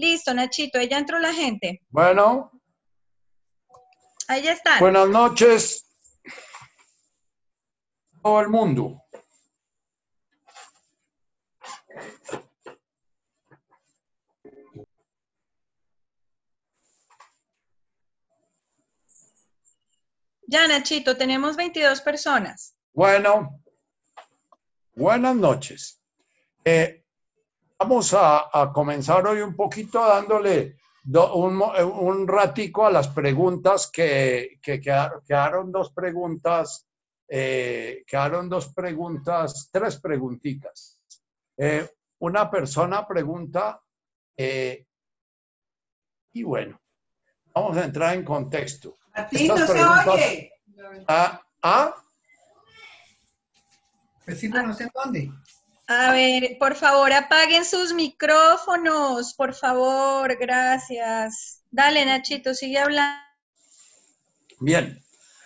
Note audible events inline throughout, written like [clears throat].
Listo, Nachito, ya entró la gente. Bueno, Ahí ya están. buenas noches. Todo el mundo. Ya, Nachito, tenemos 22 personas. Bueno, buenas noches. Eh, vamos a, a comenzar hoy un poquito dándole do- un, eh, un ratico a las preguntas que, que quedaron, quedaron dos preguntas, eh, quedaron dos preguntas, tres preguntitas. Eh, una persona pregunta, eh, y bueno, vamos a entrar en contexto. Martín, no se oye. Ah, ah, Vecino, no sé en dónde. A ver, por favor, apaguen sus micrófonos, por favor, gracias. Dale, Nachito, sigue hablando. Bien,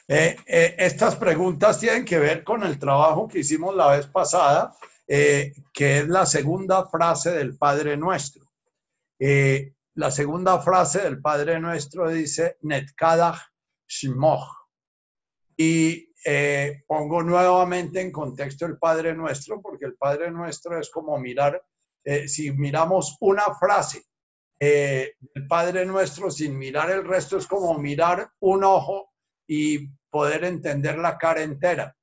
Eh, eh, estas preguntas tienen que ver con el trabajo que hicimos la vez pasada, eh, que es la segunda frase del Padre Nuestro. La segunda frase del Padre Nuestro dice, Netkadach Shmoch. Y eh, pongo nuevamente en contexto el Padre Nuestro, porque el Padre Nuestro es como mirar, eh, si miramos una frase eh, del Padre Nuestro sin mirar el resto, es como mirar un ojo y poder entender la cara entera.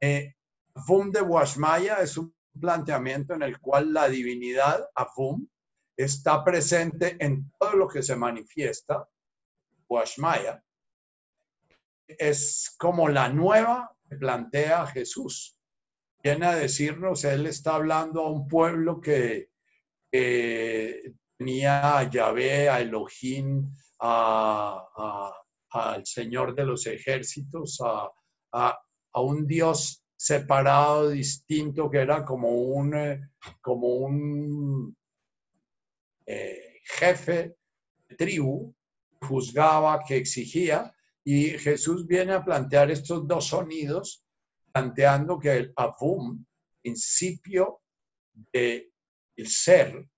Eh, Afum de Washmaya es un planteamiento en el cual la divinidad, Afum, está presente en todo lo que se manifiesta, Washmaya, es como la nueva que plantea Jesús. Viene a decirnos, él está hablando a un pueblo que, tenía a Yahvé, a Elohim, al Señor de los ejércitos, a un Dios separado, distinto, que era como un, eh, como un eh, jefe de tribu, juzgaba, que exigía, y Jesús viene a plantear estos dos sonidos, planteando que el Avum, principio del ser,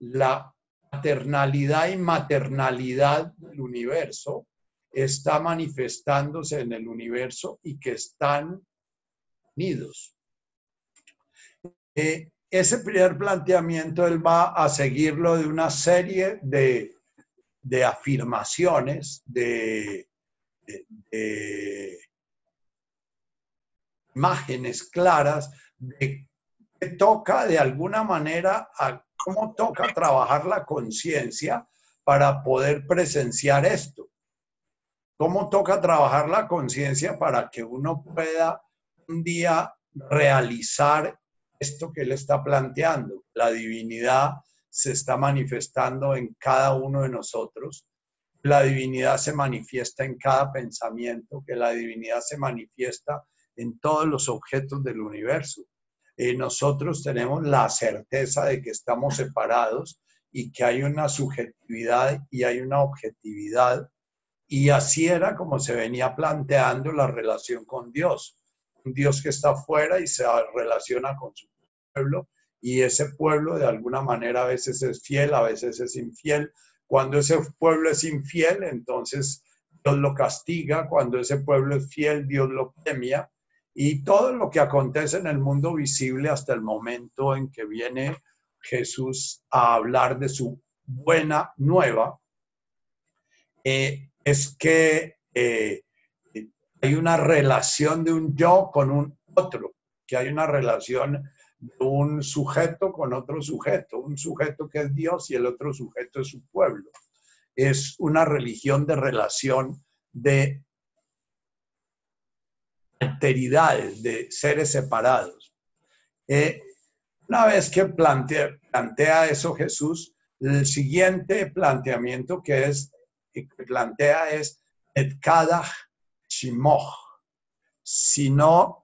la paternalidad y maternalidad del universo, está manifestándose en el universo y que están unidos. Eh, ese primer planteamiento él va a seguirlo de una serie de, de afirmaciones, de, imágenes claras de que toca de alguna manera a cómo toca trabajar la conciencia para poder presenciar esto. Cómo toca trabajar la conciencia para que uno pueda un día realizar esto que él está planteando. La divinidad se está manifestando en cada uno de nosotros. La divinidad se manifiesta en cada pensamiento, que la divinidad se manifiesta en todos los objetos del universo. Eh, nosotros tenemos la certeza de que estamos separados y que hay una subjetividad y hay una objetividad. Y así era como se venía planteando la relación con Dios. Un Dios que está afuera y se relaciona con su pueblo y ese pueblo de alguna manera a veces es fiel, a veces es infiel. Cuando ese pueblo es infiel, entonces Dios lo castiga. Cuando ese pueblo es fiel, Dios lo premia. Y todo lo que acontece en el mundo visible hasta el momento en que viene Jesús a hablar de su buena nueva, eh, es que eh, hay una relación de un yo con un otro, que hay una relación de un sujeto con otro sujeto, un sujeto que es Dios y el otro sujeto es su pueblo. Es una religión de relación de alteridades, de seres separados. Eh, una vez que plantea, plantea eso Jesús, el siguiente planteamiento que es que plantea es et kadach shimoch. Si no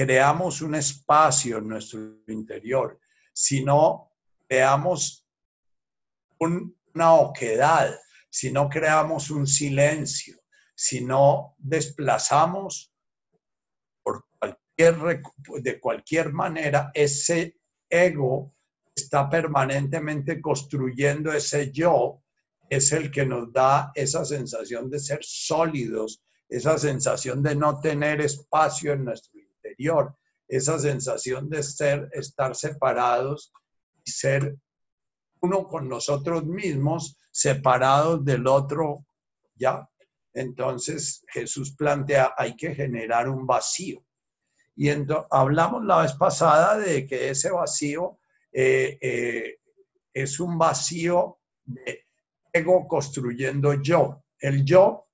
creamos un espacio en nuestro interior, si no creamos un- una oquedad, si no creamos un silencio, si no desplazamos por cualquier, de cualquier manera ese ego, está permanentemente construyendo ese yo, es el que nos da esa sensación de ser sólidos, esa sensación de no tener espacio en nuestro interior, esa sensación de ser, estar separados y ser uno con nosotros mismos, separados del otro, ¿ya? Entonces Jesús plantea, hay que generar un vacío. Y hablamos la vez pasada de que ese vacío eh, eh, es un vacío de ego construyendo yo. El yo,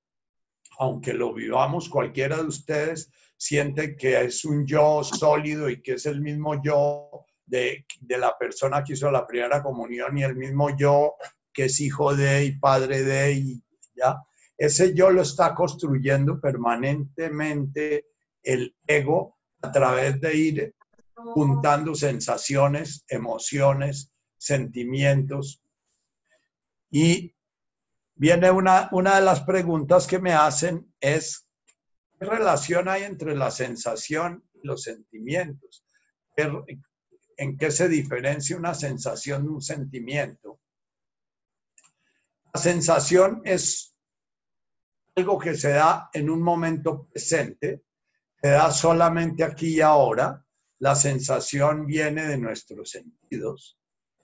aunque lo vivamos cualquiera de ustedes, siente que es un yo sólido y que es el mismo yo de, de, la persona que hizo la primera comunión y el mismo yo que es hijo de y padre de y ya. Ese yo lo está construyendo permanentemente el ego a través de ir juntando sensaciones, emociones, sentimientos. Y viene una, una de las preguntas que me hacen es, ¿qué relación hay entre la sensación y los sentimientos? ¿En qué se diferencia una sensación de un sentimiento? La sensación es algo que se da en un momento presente, se da solamente aquí y ahora. La sensación viene de nuestros sentidos.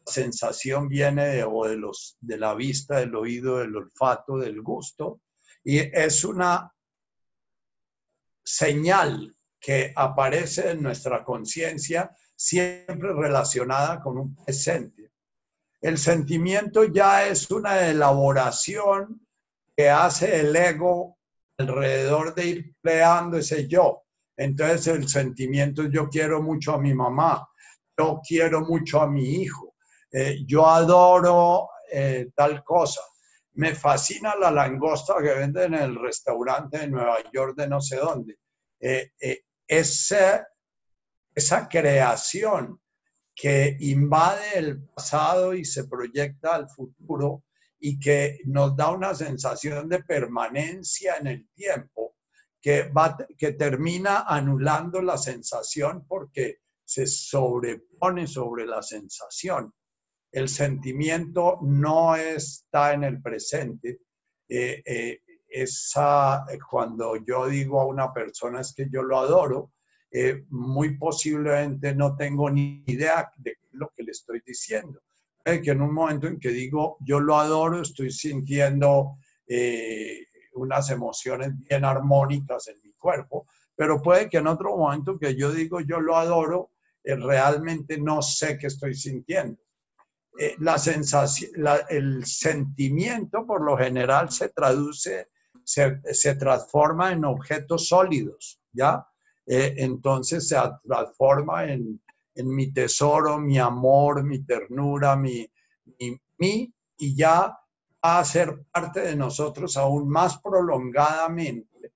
La sensación viene de, de, los, de la vista, del oído, del olfato, del gusto. Y es una señal que aparece en nuestra conciencia siempre relacionada con un presente. El sentimiento ya es una elaboración que hace el ego alrededor de ir creando ese yo. Entonces el sentimiento yo quiero mucho a mi mamá, yo quiero mucho a mi hijo, eh, yo adoro eh, tal cosa. Me fascina la langosta que venden en el restaurante de Nueva York de no sé dónde. Eh, esa creación que invade el pasado y se proyecta al futuro y que nos da una sensación de permanencia en el tiempo, que termina anulando la sensación porque se sobrepone sobre la sensación. El sentimiento no está en el presente. Eh, eh, esa, cuando yo digo a una persona es que yo lo adoro, eh, muy posiblemente no tengo ni idea de lo que le estoy diciendo que en un momento en que digo yo lo adoro, estoy sintiendo eh, unas emociones bien armónicas en mi cuerpo, pero puede que en otro momento que yo digo yo lo adoro, eh, realmente no sé qué estoy sintiendo. Eh, la sensación, el sentimiento por lo general se traduce, se, se transforma en objetos sólidos, ¿ya? entonces se transforma en, en mi tesoro, mi amor, mi ternura, mi, mi, y ya va a ser parte de nosotros aún más prolongadamente,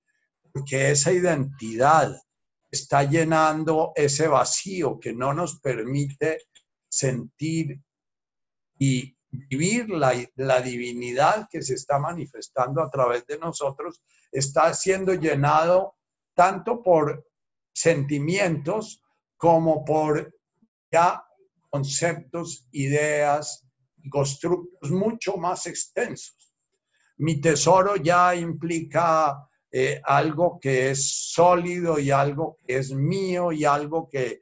porque esa identidad está llenando ese vacío que no nos permite sentir y vivir la, la, divinidad que se está manifestando a través de nosotros, está siendo llenado tanto por sentimientos como por ya conceptos, ideas constructos mucho más extensos. Mi tesoro ya implica eh, algo que es sólido y algo que es mío y algo que,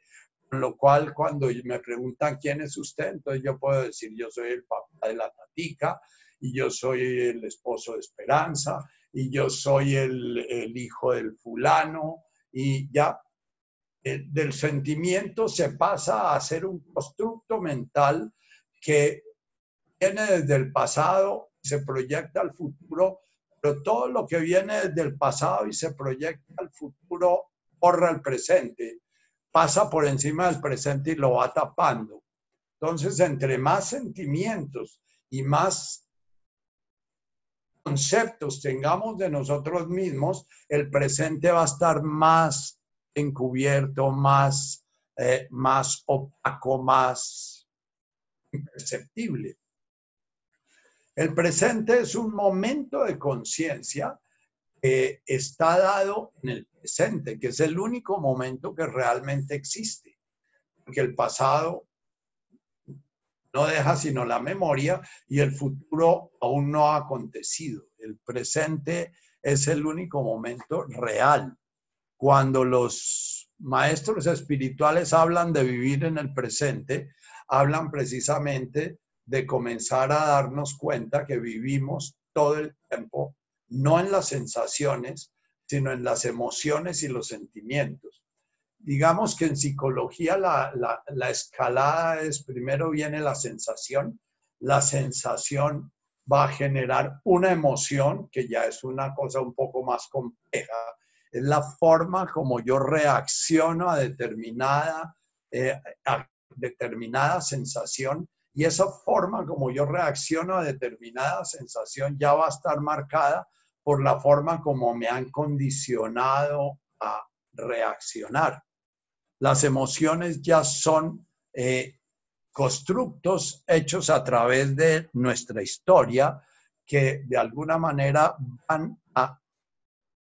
lo cual cuando me preguntan quién es usted, entonces yo puedo decir yo soy el papá de la tatica y yo soy el esposo de Esperanza y yo soy el, hijo del fulano y ya del sentimiento se pasa a ser un constructo mental que viene desde el pasado y se proyecta al futuro, pero todo lo que viene desde el pasado y se proyecta al futuro borra el presente, pasa por encima del presente y lo va tapando. Entonces, entre más sentimientos y más conceptos tengamos de nosotros mismos, el presente va a estar más encubierto, más, eh, opaco, más imperceptible. El presente es un momento de conciencia que está dado en el presente, que es el único momento que realmente existe, porque el pasado no deja sino la memoria y el futuro aún no ha acontecido. El presente es el único momento real. Cuando los maestros espirituales hablan de vivir en el presente, hablan precisamente de comenzar a darnos cuenta que vivimos todo el tiempo, no en las sensaciones, sino en las emociones y los sentimientos. Digamos que en psicología la, escalada es, primero viene la sensación, la sensación va a generar una emoción, que ya es una cosa un poco más compleja, es la forma como yo reacciono a determinada, eh, a determinada sensación y esa forma como yo reacciono a determinada sensación ya va a estar marcada por la forma como me han condicionado a reaccionar. Las emociones ya son eh, constructos hechos a través de nuestra historia que de alguna manera van a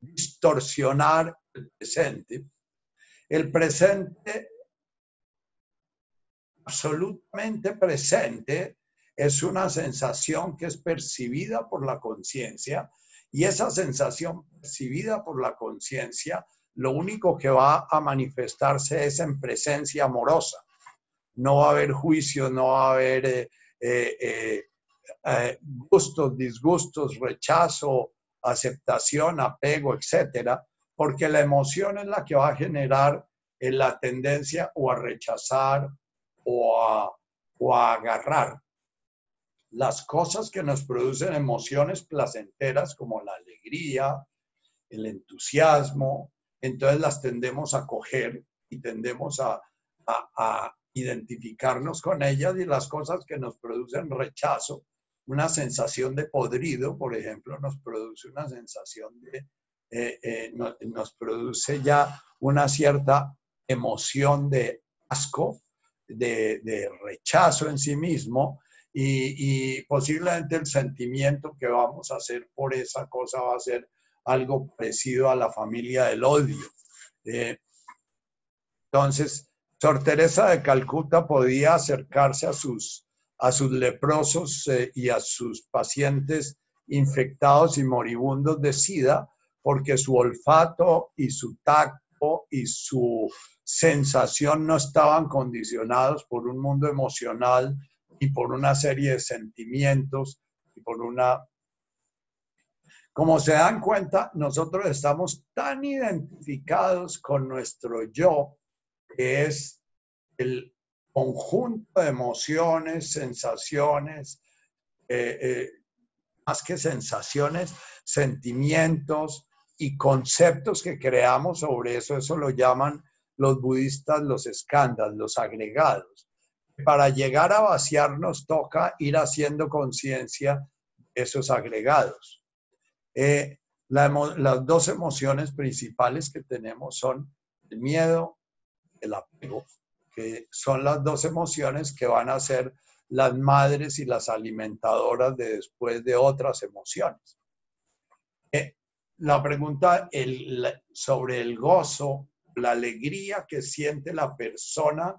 distorsionar el presente. El presente absolutamente presente es una sensación que es percibida por la conciencia y esa sensación percibida por la conciencia lo único que va a manifestarse es en presencia amorosa. No va a haber juicio, no va a haber eh, eh, eh, gustos, disgustos, rechazo, aceptación, apego, etcétera, porque la emoción es la que va a generar la tendencia o a rechazar o a, agarrar las cosas que nos producen emociones placenteras como la alegría, el entusiasmo, entonces las tendemos a coger y tendemos a, identificarnos con ellas y las cosas que nos producen rechazo, una sensación de podrido, por ejemplo, nos produce una sensación de, eh, eh, nos produce ya una cierta emoción de asco, de, rechazo en sí mismo y, posiblemente el sentimiento que vamos a hacer por esa cosa va a ser algo parecido a la familia del odio. Eh, entonces, Sor Teresa de Calcuta podía acercarse a sus, a sus leprosos eh, y a sus pacientes infectados y moribundos de SIDA porque su olfato y su tacto y su sensación no estaban condicionados por un mundo emocional y por una serie de sentimientos y por una... Como se dan cuenta, nosotros estamos tan identificados con nuestro yo, que es el conjunto de emociones, sensaciones, eh, eh, más que sensaciones, sentimientos y conceptos que creamos sobre eso, eso lo llaman los budistas los escándalos, los agregados. Para llegar a vaciarnos toca ir haciendo conciencia de esos agregados. Eh, las dos emociones principales que tenemos son el miedo, el apego, que son las dos emociones que van a ser las madres y las alimentadoras de después de otras emociones. Eh, la pregunta sobre el gozo la alegría que siente la persona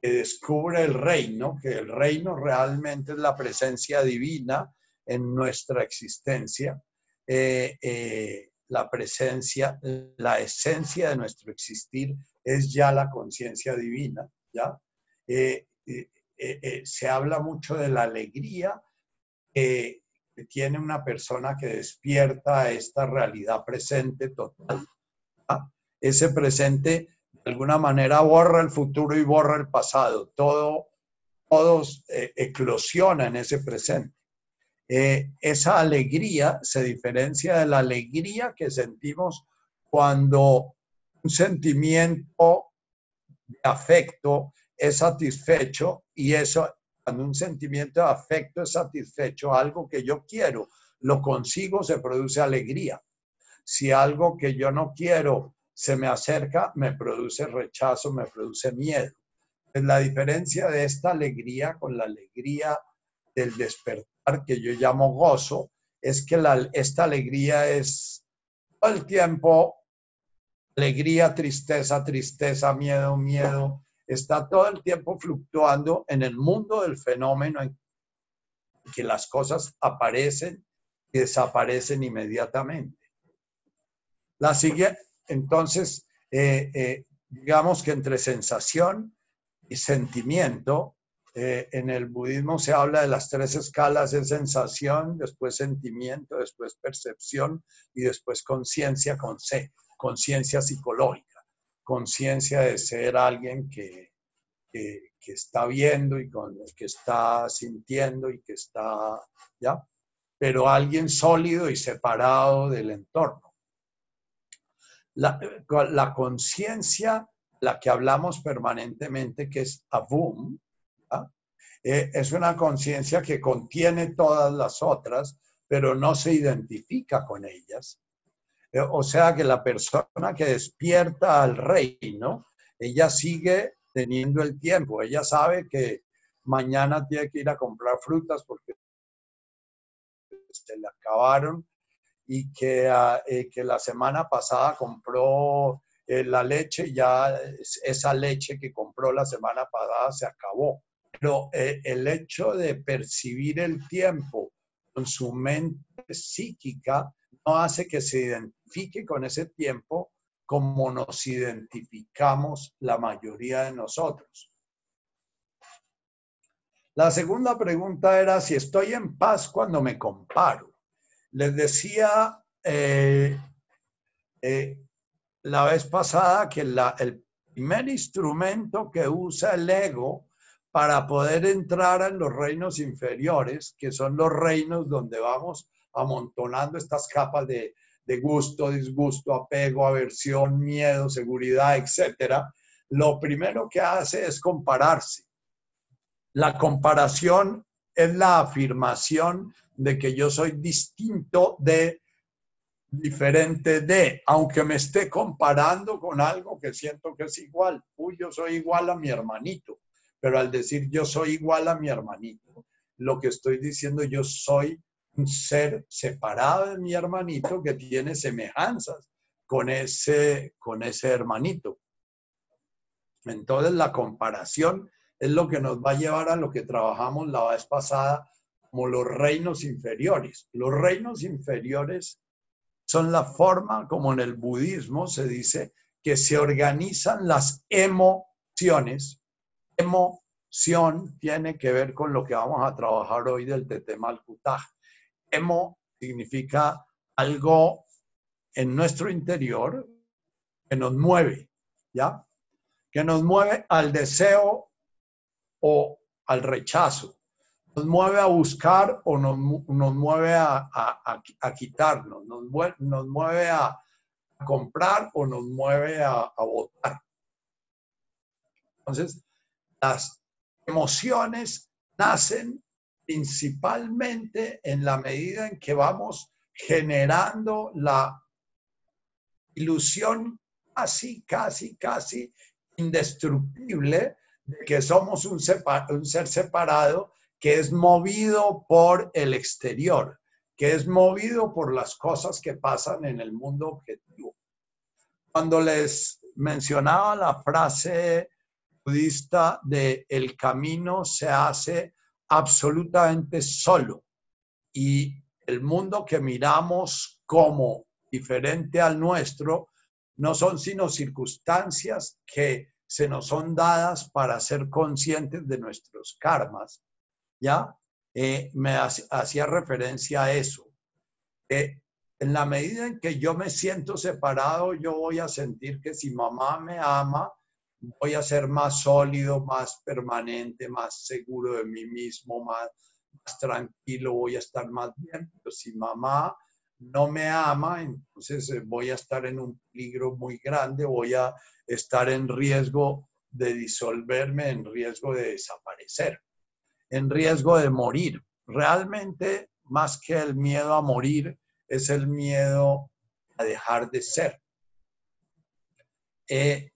que descubre el reino, que el reino realmente es la presencia divina en nuestra existencia, eh, eh, la presencia, la esencia de nuestro existir es ya la conciencia divina, ¿ya? Eh, se habla mucho de la alegría que tiene una persona que despierta esta realidad presente total ese presente de alguna manera borra el futuro y borra el pasado. Todo, todos eh, eclosiona en ese presente. Eh, esa alegría se diferencia de la alegría que sentimos cuando un sentimiento de afecto es satisfecho y eso, cuando un sentimiento de afecto es satisfecho, algo que yo quiero, lo consigo, se produce alegría. Si algo que yo no quiero se me acerca, me produce rechazo, me produce miedo. la diferencia de esta alegría con la alegría del despertar que yo llamo gozo es que esta alegría es todo el tiempo alegría, tristeza, tristeza, miedo, miedo, está todo el tiempo fluctuando en el mundo del fenómeno en que las cosas aparecen y desaparecen inmediatamente. La siguiente, entonces, eh, eh, digamos que entre sensación y sentimiento, eh, en el budismo se habla de las tres escalas de sensación, después sentimiento, después percepción y después conciencia con C, conciencia psicológica, conciencia de ser alguien que, que, está viendo y con, que está sintiendo y que está, ¿ya? Pero alguien sólido y separado del entorno. La, la conciencia, la que hablamos permanentemente, que es Avum, eh, es una conciencia que contiene todas las otras, pero no se identifica con ellas. Eh, o sea que la persona que despierta al reino, ella sigue teniendo el tiempo, ella sabe que mañana tiene que ir a comprar frutas porque se le acabaron y que, ah, eh, que la semana pasada compró la leche, ya esa leche que compró la semana pasada se acabó. Pero eh, el hecho de percibir el tiempo con su mente psíquica no hace que se identifique con ese tiempo como nos identificamos la mayoría de nosotros. La segunda pregunta era si estoy en paz cuando me comparo. Les decía eh, eh, la vez pasada que el primer instrumento que usa el ego para poder entrar en los reinos inferiores, que son los reinos donde vamos amontonando estas capas de, gusto, disgusto, apego, aversión, miedo, seguridad, etcétera, lo primero que hace es compararse. La comparación es la afirmación de que yo soy distinto de, diferente de, aunque me esté comparando con algo que siento que es igual. Uy, yo soy igual a mi hermanito pero al decir yo soy igual a mi hermanito, lo que estoy diciendo yo soy un ser separado de mi hermanito que tiene semejanzas con ese, con ese hermanito. Entonces la comparación es lo que nos va a llevar a lo que trabajamos la vez pasada como los reinos inferiores. Los reinos inferiores son la forma como en el budismo se dice que se organizan las emociones Emoción tiene que ver con lo que vamos a trabajar hoy del Tetemalkutaj. Emo significa algo en nuestro interior que nos mueve, ¿ya? Que nos mueve al deseo o al rechazo. Nos mueve a buscar o nos, mueve a, quitarnos, nos, nos, mueve a comprar o nos mueve a votar. Entonces, las emociones nacen principalmente en la medida en que vamos generando la ilusión casi, casi, casi indestructible de que somos un, ser separado que es movido por el exterior, que es movido por las cosas que pasan en el mundo objetivo. Cuando les mencionaba la frase budista de el camino se hace absolutamente solo y el mundo que miramos como diferente al nuestro no son sino circunstancias que se nos son dadas para ser conscientes de nuestros karmas. ¿Ya? Eh, me hacía referencia a eso. en la medida en que yo me siento separado, yo voy a sentir que si mamá me ama, voy a ser más sólido, más permanente, más seguro de mí mismo, más, tranquilo, voy a estar más bien. Pero si mamá no me ama, entonces eh, voy a estar en un peligro muy grande, voy a estar en riesgo de disolverme, en riesgo de desaparecer, en riesgo de morir. Realmente, más que el miedo a morir, es el miedo a dejar de ser. Eh,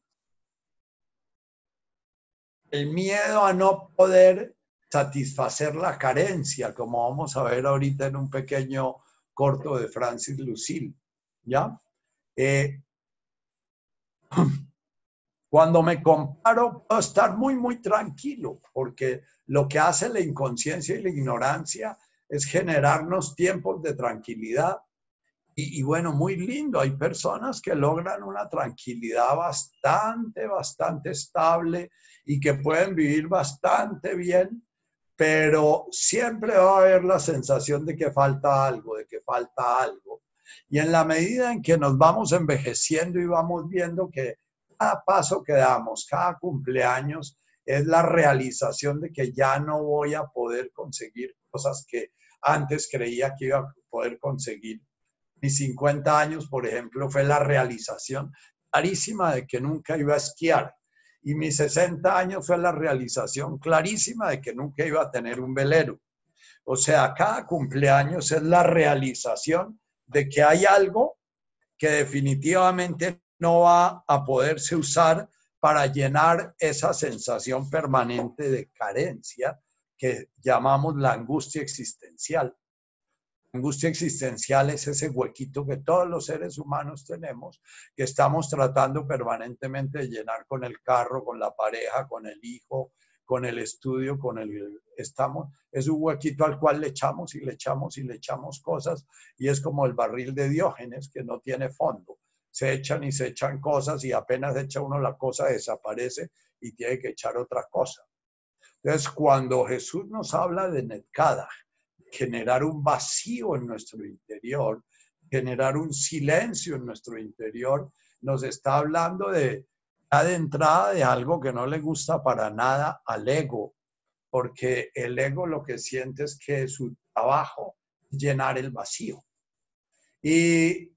el miedo a no poder satisfacer la carencia, como vamos a ver ahorita en un pequeño corto de Francis Lucille, ¿ya? Eh, [clears throat] Cuando me comparo, puedo estar muy, muy tranquilo, porque lo que hace la inconsciencia y la ignorancia es generarnos tiempos de tranquilidad. Y, bueno, muy lindo, hay personas que logran una tranquilidad bastante, bastante estable y que pueden vivir bastante bien, pero siempre va a haber la sensación de que falta algo, de que falta algo. Y en la medida en que nos vamos envejeciendo y vamos viendo que cada paso que damos, cada cumpleaños, es la realización de que ya no voy a poder conseguir cosas que antes creía que iba a poder conseguir. Mis 50 años, por ejemplo, fue la realización clarísima de que nunca iba a esquiar. Y mis 60 años fue la realización clarísima de que nunca iba a tener un velero. O sea, cada cumpleaños es la realización de que hay algo que definitivamente no va a poderse usar para llenar esa sensación permanente de carencia que llamamos la angustia existencial. Angustia existencial es ese huequito que todos los seres humanos tenemos, que estamos tratando permanentemente de llenar con el carro, con la pareja, con el hijo, con el estudio, con el estamos, es un huequito al cual le echamos y le echamos y le echamos cosas y es como el barril de Diógenes que no tiene fondo. Se echan y se echan cosas y apenas echa uno la cosa desaparece y tiene que echar otra cosa. Entonces, cuando Jesús nos habla de Netkada, generar un vacío en nuestro interior, generar un silencio en nuestro interior, nos está hablando de, de de algo que no le gusta para nada al ego, porque el ego lo que siente es que su trabajo es llenar el vacío. Y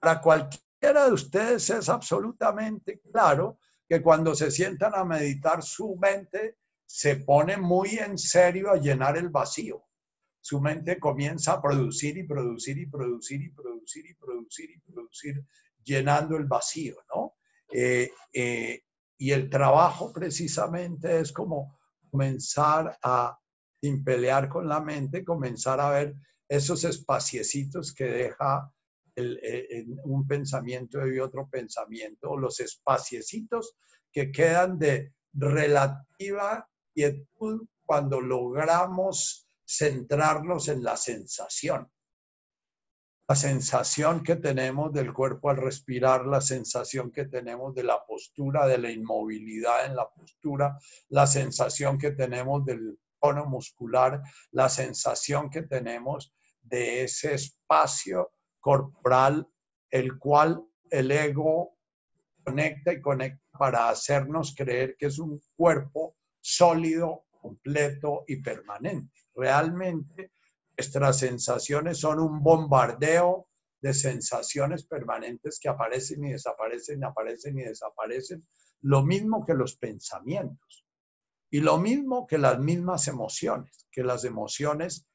para cualquiera de ustedes es absolutamente claro que cuando se sientan a meditar, su mente se pone muy en serio a llenar el vacío. Su mente comienza a producir y producir y producir y producir y producir y producir, llenando el vacío, ¿no? Eh, eh, y el trabajo precisamente es como comenzar a, sin pelear con la mente, comenzar a ver esos espaciecitos que deja eh, un pensamiento y otro pensamiento, los espaciecitos que quedan de relativa quietud cuando logramos centrarnos en la sensación. La sensación que tenemos del cuerpo al respirar, la sensación que tenemos de la postura, de la inmovilidad en la postura, la sensación que tenemos del tono muscular, la sensación que tenemos de ese espacio corporal, el cual el ego conecta y conecta para hacernos creer que es un cuerpo sólido, completo y permanente. Realmente nuestras sensaciones son un bombardeo de sensaciones permanentes que aparecen y desaparecen, aparecen y desaparecen, lo mismo que los pensamientos y lo mismo que las mismas emociones, que las emociones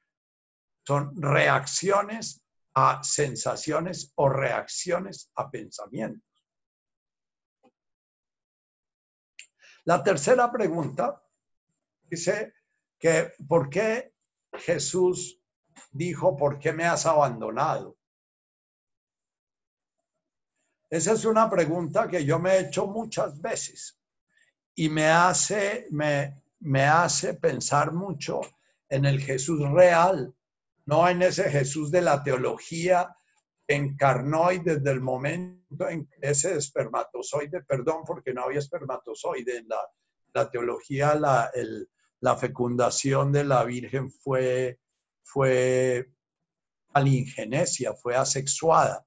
son reacciones a sensaciones o reacciones a pensamientos. La tercera pregunta dice que ¿por qué Jesús dijo, ¿por qué me has abandonado? Esa es una pregunta que yo me he hecho muchas veces y me hace, me, me hace pensar mucho en el Jesús real no en ese Jesús de la teología encarnó y desde el momento en que ese espermatozoide, perdón porque no había espermatozoide en la, teología, la, fecundación de la Virgen fue, fue alingenesia, fue asexuada.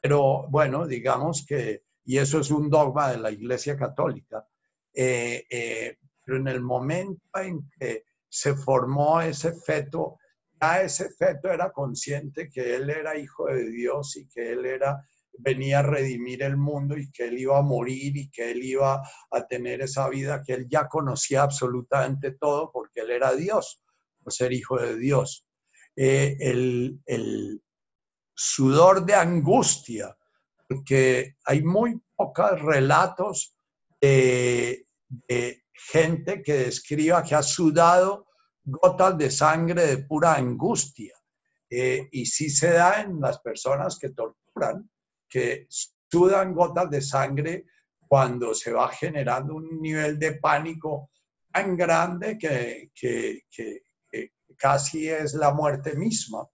Pero bueno, digamos que, y eso es un dogma de la Iglesia Católica, eh, eh, pero en el momento en que se formó ese feto, ya ese feto era consciente que él era hijo de Dios y que él era venía a redimir el mundo y que él iba a morir y que él iba a tener esa vida que él ya conocía absolutamente todo porque él era Dios, por ser hijo de Dios. Eh, el, sudor de angustia, porque hay muy pocos relatos de gente que describa que ha sudado gotas de sangre de pura angustia. Eh, y sí se da en las personas que torturan, que sudan gotas de sangre cuando se va generando un nivel de pánico tan grande que, casi es la muerte misma.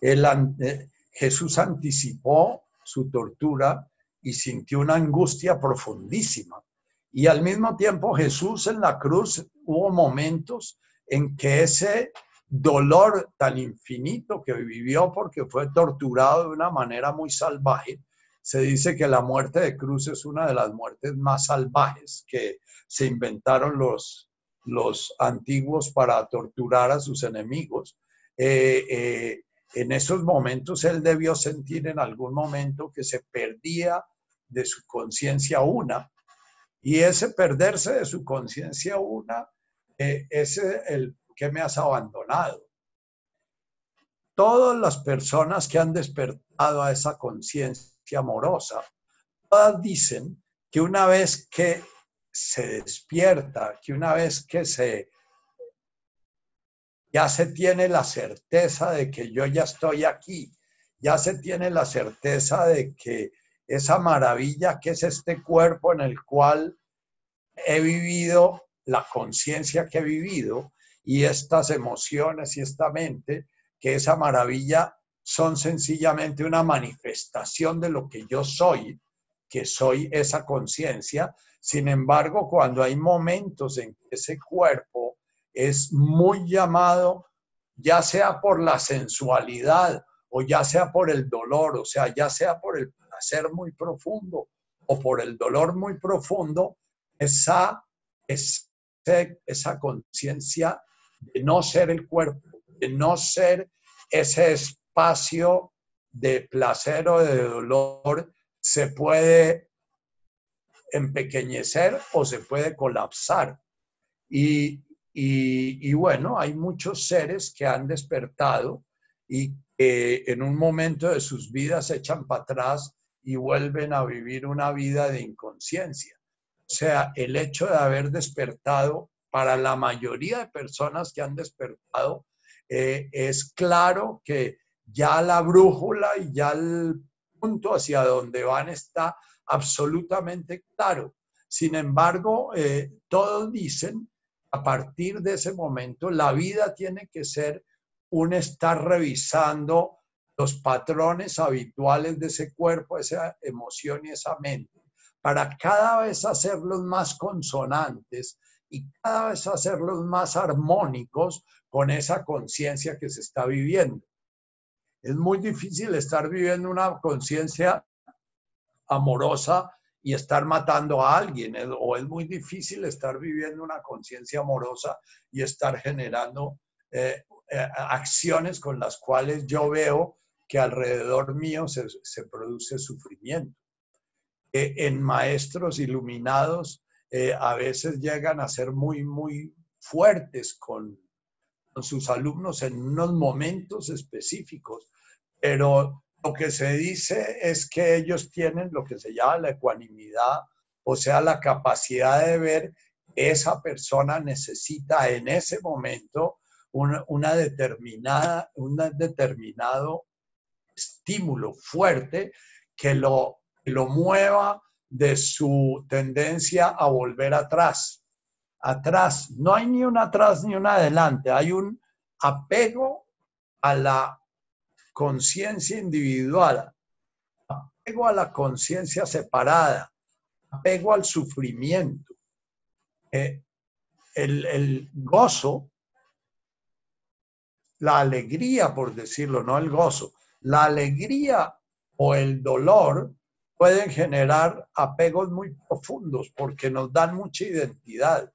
El, eh, Jesús anticipó su tortura y sintió una angustia profundísima. Y al mismo tiempo Jesús en la cruz hubo momentos en que ese dolor tan infinito que vivió porque fue torturado de una manera muy salvaje, se dice que la muerte de cruz es una de las muertes más salvajes que se inventaron los, los antiguos para torturar a sus enemigos. Eh, eh, en esos momentos él debió sentir en algún momento que se perdía de su conciencia una. Y ese perderse de su conciencia una eh, es el que me has abandonado. Todas las personas que han despertado a esa conciencia amorosa, todas dicen que una vez que se despierta, que una vez que se ya se tiene la certeza de que yo ya estoy aquí, ya se tiene la certeza de que esa maravilla que es este cuerpo en el cual he vivido la conciencia que he vivido y estas emociones y esta mente, que esa maravilla son sencillamente una manifestación de lo que yo soy, que soy esa conciencia. Sin embargo, cuando hay momentos en que ese cuerpo es muy llamado, ya sea por la sensualidad o ya sea por el dolor, o sea, ya sea por el placer muy profundo o por el dolor muy profundo, esa, esa conciencia de no ser el cuerpo, de no ser ese espacio de placer o de dolor, se puede empequeñecer o se puede colapsar. Y, y, bueno, hay muchos seres que han despertado y que en un momento de sus vidas se echan para atrás y vuelven a vivir una vida de inconsciencia. O sea, el hecho de haber despertado para la mayoría de personas que han despertado, eh, es claro que ya la brújula y ya el punto hacia donde van está absolutamente claro. Sin embargo, eh, todos dicen a partir de ese momento, la vida tiene que ser un estar revisando los patrones habituales de ese cuerpo, esa emoción y esa mente, para cada vez hacerlos más consonantes y cada vez hacerlos más armónicos con esa conciencia que se está viviendo. Es muy difícil estar viviendo una conciencia amorosa y estar matando a alguien, o es muy difícil estar viviendo una conciencia amorosa y estar generando eh, eh, acciones con las cuales yo veo que alrededor mío se, produce sufrimiento. Eh, en maestros iluminados a veces llegan a ser muy, muy fuertes con, con sus alumnos en unos momentos específicos, pero lo que se dice es que ellos tienen lo que se llama la ecuanimidad, o sea, la capacidad de ver que esa persona necesita en ese momento una, determinada, un determinado estímulo fuerte que lo, lo mueva de su tendencia a volver atrás. Atrás, no hay ni un atrás ni un adelante, hay un apego a la conciencia individual, apego a la conciencia separada, apego al sufrimiento. Eh, el, el gozo, la alegría, por decirlo, no el gozo, la alegría o el dolor pueden generar apegos muy profundos porque nos dan mucha identidad.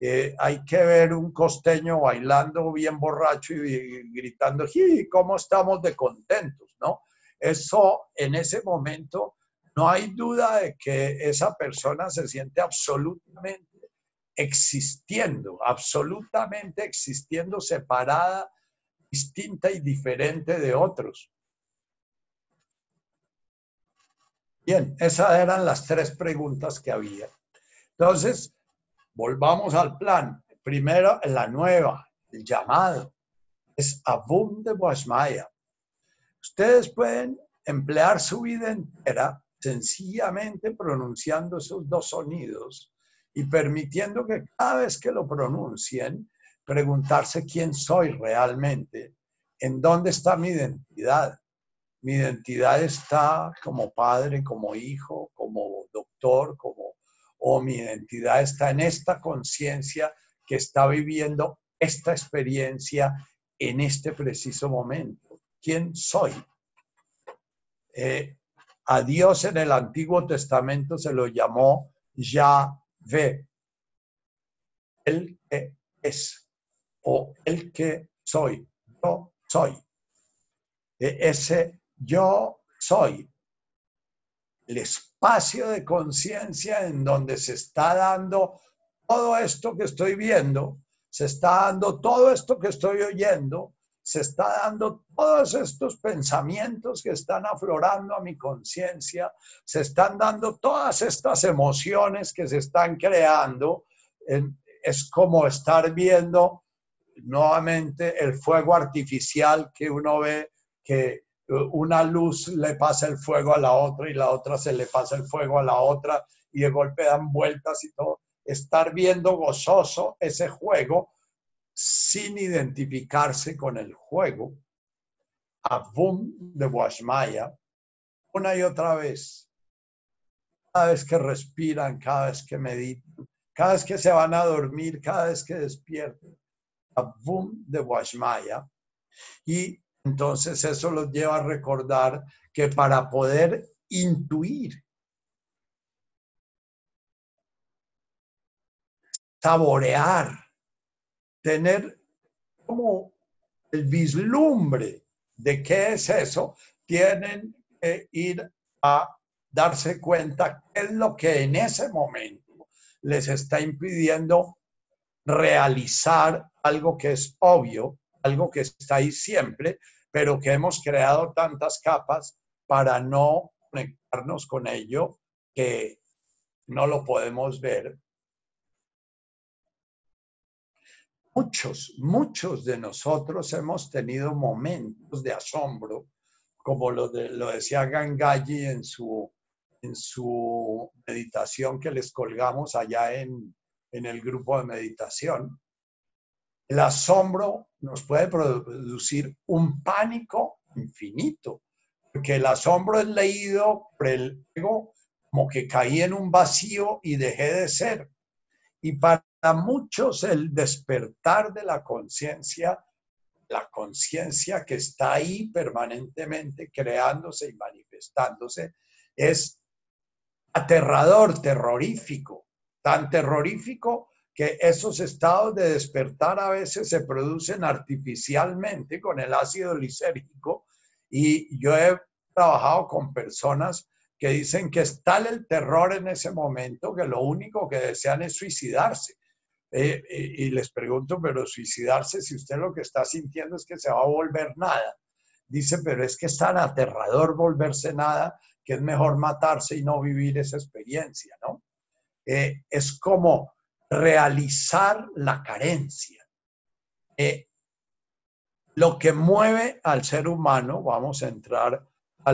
Eh, hay que ver un costeño bailando bien borracho y, gritando, ¿cómo estamos de contentos? ¿no? Eso en ese momento no hay duda de que esa persona se siente absolutamente existiendo, absolutamente existiendo separada, distinta y diferente de otros. Bien, esas eran las tres preguntas que había. Entonces, Volvamos al plan. Primero, la nueva, el llamado. Es Abum de Boasmaya. Ustedes pueden emplear su vida entera sencillamente pronunciando esos dos sonidos y permitiendo que cada vez que lo pronuncien, preguntarse quién soy realmente, en dónde está mi identidad. Mi identidad está como padre, como hijo, como doctor, como o mi identidad está en esta conciencia que está viviendo esta experiencia en este preciso momento. ¿Quién soy? Eh, a Dios en el Antiguo Testamento se lo llamó Yahvé, el que es o el que soy, yo soy. E, ese yo soy, el espacio de conciencia en donde se está dando todo esto que estoy viendo, se está dando todo esto que estoy oyendo, se está dando todos estos pensamientos que están aflorando a mi conciencia, se están dando todas estas emociones que se están creando. Es como estar viendo nuevamente el fuego artificial que uno ve que una luz le pasa el fuego a la otra y la otra se le pasa el fuego a la otra y de golpe dan vueltas y todo. Estar viendo gozoso ese juego sin identificarse con el juego, boom de Washmaya, una y otra vez, cada vez que respiran, cada vez que meditan, cada vez que se van a dormir, cada vez que despiertan, boom de Washmaya. Y entonces eso los lleva a recordar que para poder intuir, saborear, tener como el vislumbre de qué es eso, tienen que ir a darse cuenta qué es lo que en ese momento les está impidiendo realizar algo que es obvio, algo que está ahí siempre, pero que hemos creado tantas capas para no conectarnos con ello que no lo podemos ver Muchos, muchos de nosotros hemos tenido momentos de asombro, como lo, lo decía Gangaji en su, en su meditación que les colgamos allá en, en el grupo de meditación. El asombro nos puede producir un pánico infinito, porque el asombro es leído por el ego como que caí en un vacío y dejé de ser. Y para muchos el despertar de la conciencia, la conciencia que está ahí permanentemente creándose y manifestándose, es aterrador, terrorífico, tan terrorífico que esos estados de despertar a veces se producen artificialmente con el ácido lisérgico y yo he trabajado con personas que dicen que es tal el terror en ese momento que lo único que desean es suicidarse eh, y les pregunto, pero suicidarse, si usted lo que está sintiendo es que se va a volver nada. Dice, pero es que es tan aterrador volverse nada que es mejor matarse y no vivir esa experiencia, ¿no? Eh, es como realizar la carencia. lo que mueve al ser humano, vamos a entrar a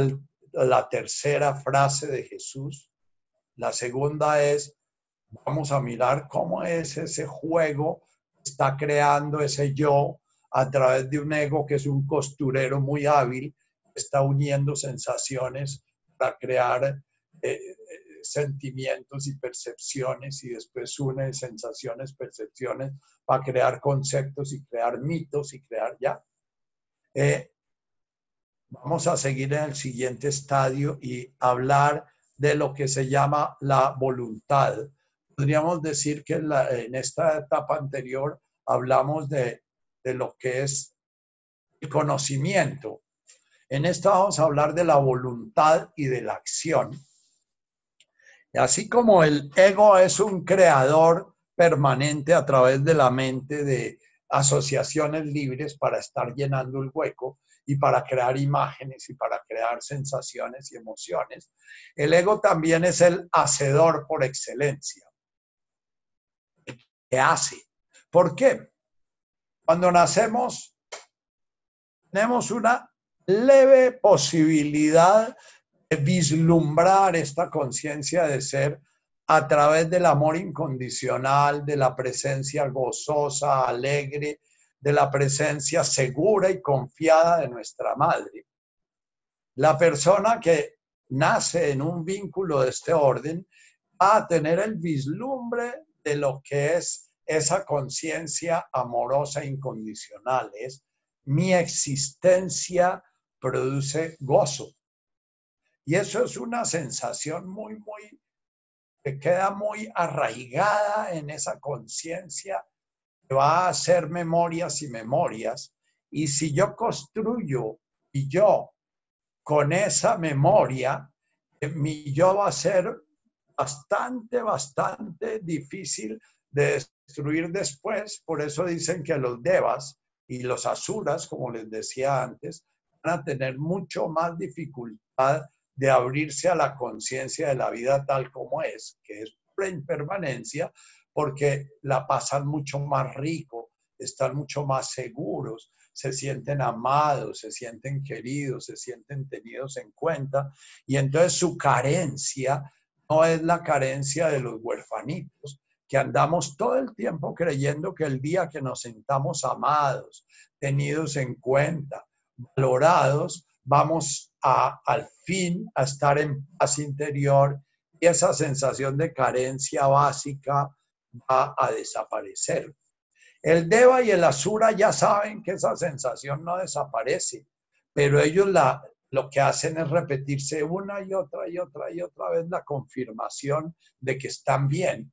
la tercera frase de Jesús. La segunda es, vamos a mirar cómo es ese juego que está creando ese yo a través de un ego que es un costurero muy hábil, está uniendo sensaciones para crear eh, eh, sentimientos y percepciones y después une sensaciones, percepciones para crear conceptos y crear mitos y crear ya. Eh, vamos a seguir en el siguiente estadio y hablar de lo que se llama la voluntad podríamos decir que en, esta etapa anterior hablamos de, lo que es el conocimiento. En esta vamos a hablar de la voluntad y de la acción. Así como el ego es un creador permanente a través de la mente de asociaciones libres para estar llenando el hueco y para crear imágenes y para crear sensaciones y emociones, el ego también es el hacedor por excelencia hace. ¿Por qué? Cuando nacemos, tenemos una leve posibilidad vislumbrar esta conciencia de ser a través del amor incondicional, de la presencia gozosa, alegre, de la presencia segura y confiada de nuestra madre. La persona que nace en un vínculo de este orden va a tener el vislumbre de lo que es esa conciencia amorosa incondicional. Es mi existencia produce gozo. Y eso es una sensación muy, muy, que queda muy arraigada en esa conciencia que va a hacer memorias y memorias. Y si yo construyo y yo con esa memoria, eh, mi yo va a ser bastante, bastante difícil de destruir después. Por eso dicen que los devas y los asuras, como les decía antes, van a tener mucho más dificultad de abrirse a la conciencia de la vida tal como es, que es pura impermanencia, porque la pasan mucho más rico, están mucho más seguros, se sienten amados, se sienten queridos, se sienten tenidos en cuenta, y entonces su carencia no es la carencia de los huerfanitos, que andamos todo el tiempo creyendo que el día que nos sentamos amados, tenidos en cuenta, valorados, vamos al fin a estar en paz interior y esa sensación de carencia básica va a desaparecer. El Deva y el Asura ya saben que esa sensación no desaparece, pero ellos lo que hacen es repetirse una y otra y otra y otra vez la confirmación de que están bien.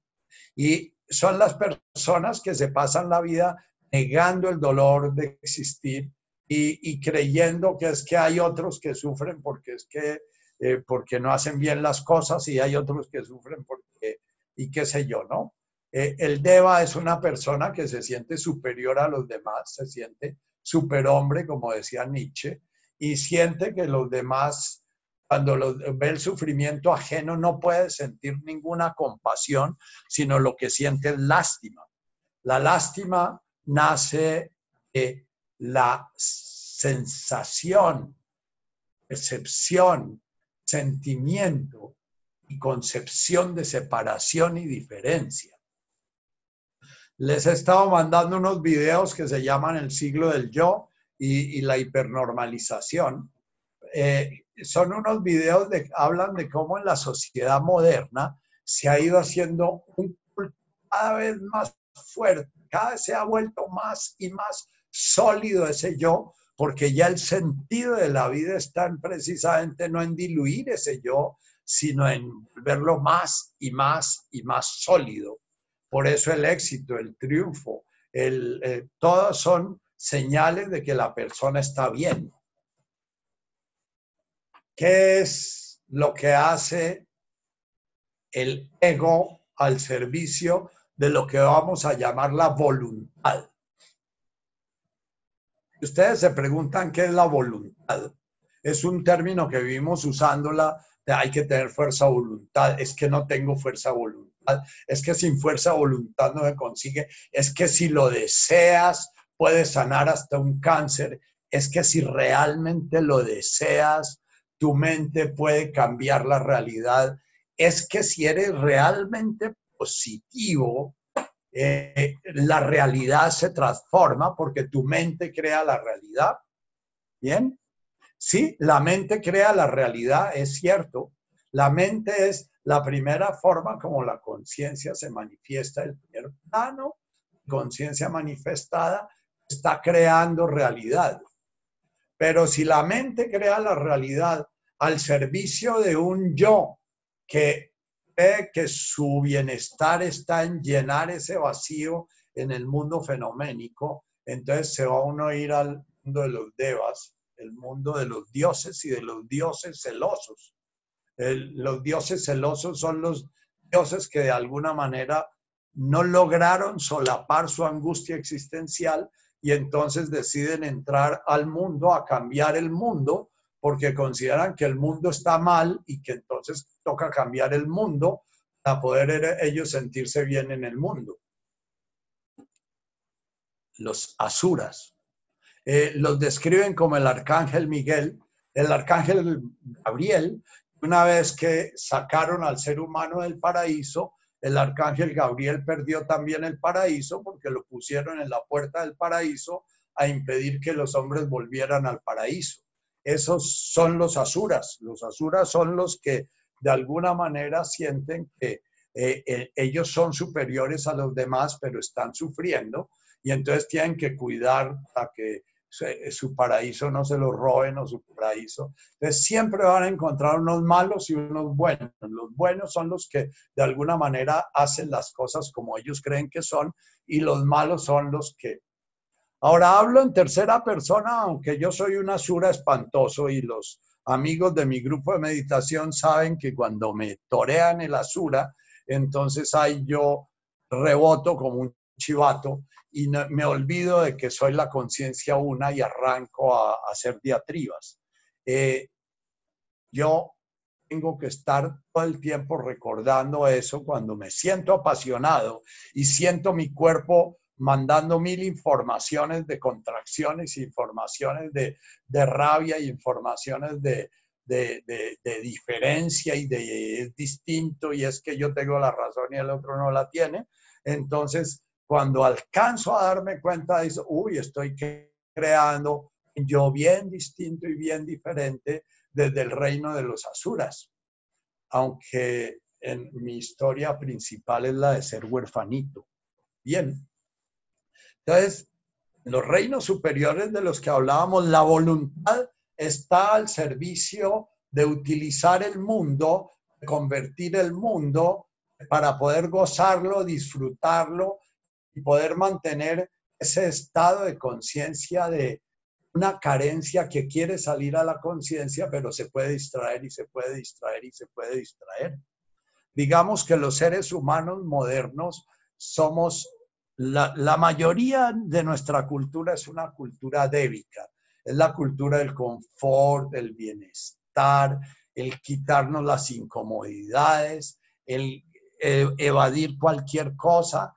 Y son las personas que se pasan la vida negando el dolor de existir y, creyendo que es que hay otros que sufren porque es que eh, porque no hacen bien las cosas y hay otros que sufren porque y qué sé yo, ¿no? Eh, el Deva es una persona que se siente superior a los demás, se siente superhombre, como decía Nietzsche, y siente que los demás, cuando ve el sufrimiento ajeno, no puede sentir ninguna compasión, sino lo que siente es lástima. La lástima nace de la sensación, percepción, sentimiento y concepción de separación y diferencia. Les he estado mandando unos videos que se llaman El siglo del yo y, la hipernormalización. Eh, son unos videos que hablan de cómo en la sociedad moderna se ha ido haciendo un cada vez más fuerte, cada vez se ha vuelto más y más sólido ese yo, porque ya el sentido de la vida está precisamente no en diluir ese yo, sino en verlo más y más y más sólido. Por eso el éxito, el triunfo, el, eh, todos son señales de que la persona está bien. ¿Qué es lo que hace el ego al servicio de lo que vamos a llamar la voluntad? Ustedes se preguntan qué es la voluntad. Es un término que vivimos usándola hay que tener fuerza voluntad. Es que no tengo fuerza voluntad es que sin fuerza voluntad no se consigue, es que si lo deseas puedes sanar hasta un cáncer, es que si realmente lo deseas, tu mente puede cambiar la realidad, es que si eres realmente positivo, eh, la realidad se transforma porque tu mente crea la realidad. ¿Bien? Sí, la mente crea la realidad, es cierto. La mente es la primera forma como la conciencia se manifiesta, el primer plano, conciencia manifestada, está creando realidad. Pero si la mente crea la realidad al servicio de un yo que que su bienestar está en llenar ese vacío en el mundo fenoménico, entonces se va uno a ir al mundo de los devas, el mundo de los dioses y de los dioses celosos. Los dioses celosos son los dioses que de alguna manera no lograron solapar su angustia existencial y entonces deciden entrar al mundo a cambiar el mundo porque consideran que el mundo está mal y que entonces toca cambiar el mundo para poder ellos sentirse bien en el mundo. Los asuras. Eh, los describen como el arcángel Miguel, el arcángel Gabriel Una vez que sacaron al ser humano del paraíso, el arcángel Gabriel perdió también el paraíso porque lo pusieron en la puerta del paraíso a impedir que los hombres volvieran al paraíso. Esos son los asuras. Los asuras son los que de alguna manera sienten que eh, ellos son superiores a los demás, pero están sufriendo y entonces tienen que cuidar a que su paraíso no se lo roben o su paraíso. Entonces siempre van a encontrar unos malos y unos buenos. Los buenos son los que de alguna manera hacen las cosas como ellos creen que son y los malos son los que... Ahora hablo en tercera persona, aunque yo soy una sura espantoso y los amigos de mi grupo de meditación saben que cuando me torean el asura, entonces ahí yo reboto como un chivato y me olvido de que soy la conciencia una y arranco a, hacer diatribas. Eh, yo tengo que estar todo el tiempo recordando eso cuando me siento apasionado y siento mi cuerpo mandando mil informaciones de contracciones, informaciones de, de rabia informaciones de, de, de, diferencia y de distinto y es que yo tengo la razón y el otro no la tiene. Entonces, cuando alcanzo a darme cuenta, dice, uy, estoy creando yo bien distinto y bien diferente desde el reino de los asuras. Aunque en mi historia principal es la de ser huerfanito. Bien. Entonces, los reinos superiores de los que hablábamos, la voluntad está al servicio de utilizar el mundo, convertir el mundo para poder gozarlo, disfrutarlo y poder mantener ese estado de conciencia de una carencia que quiere salir a la conciencia, pero se puede distraer y se puede distraer y se puede distraer. Digamos que los seres humanos modernos somos, la, mayoría de nuestra cultura es una cultura débica. Es la cultura del confort, del bienestar, el quitarnos las incomodidades, el eh, evadir cualquier cosa,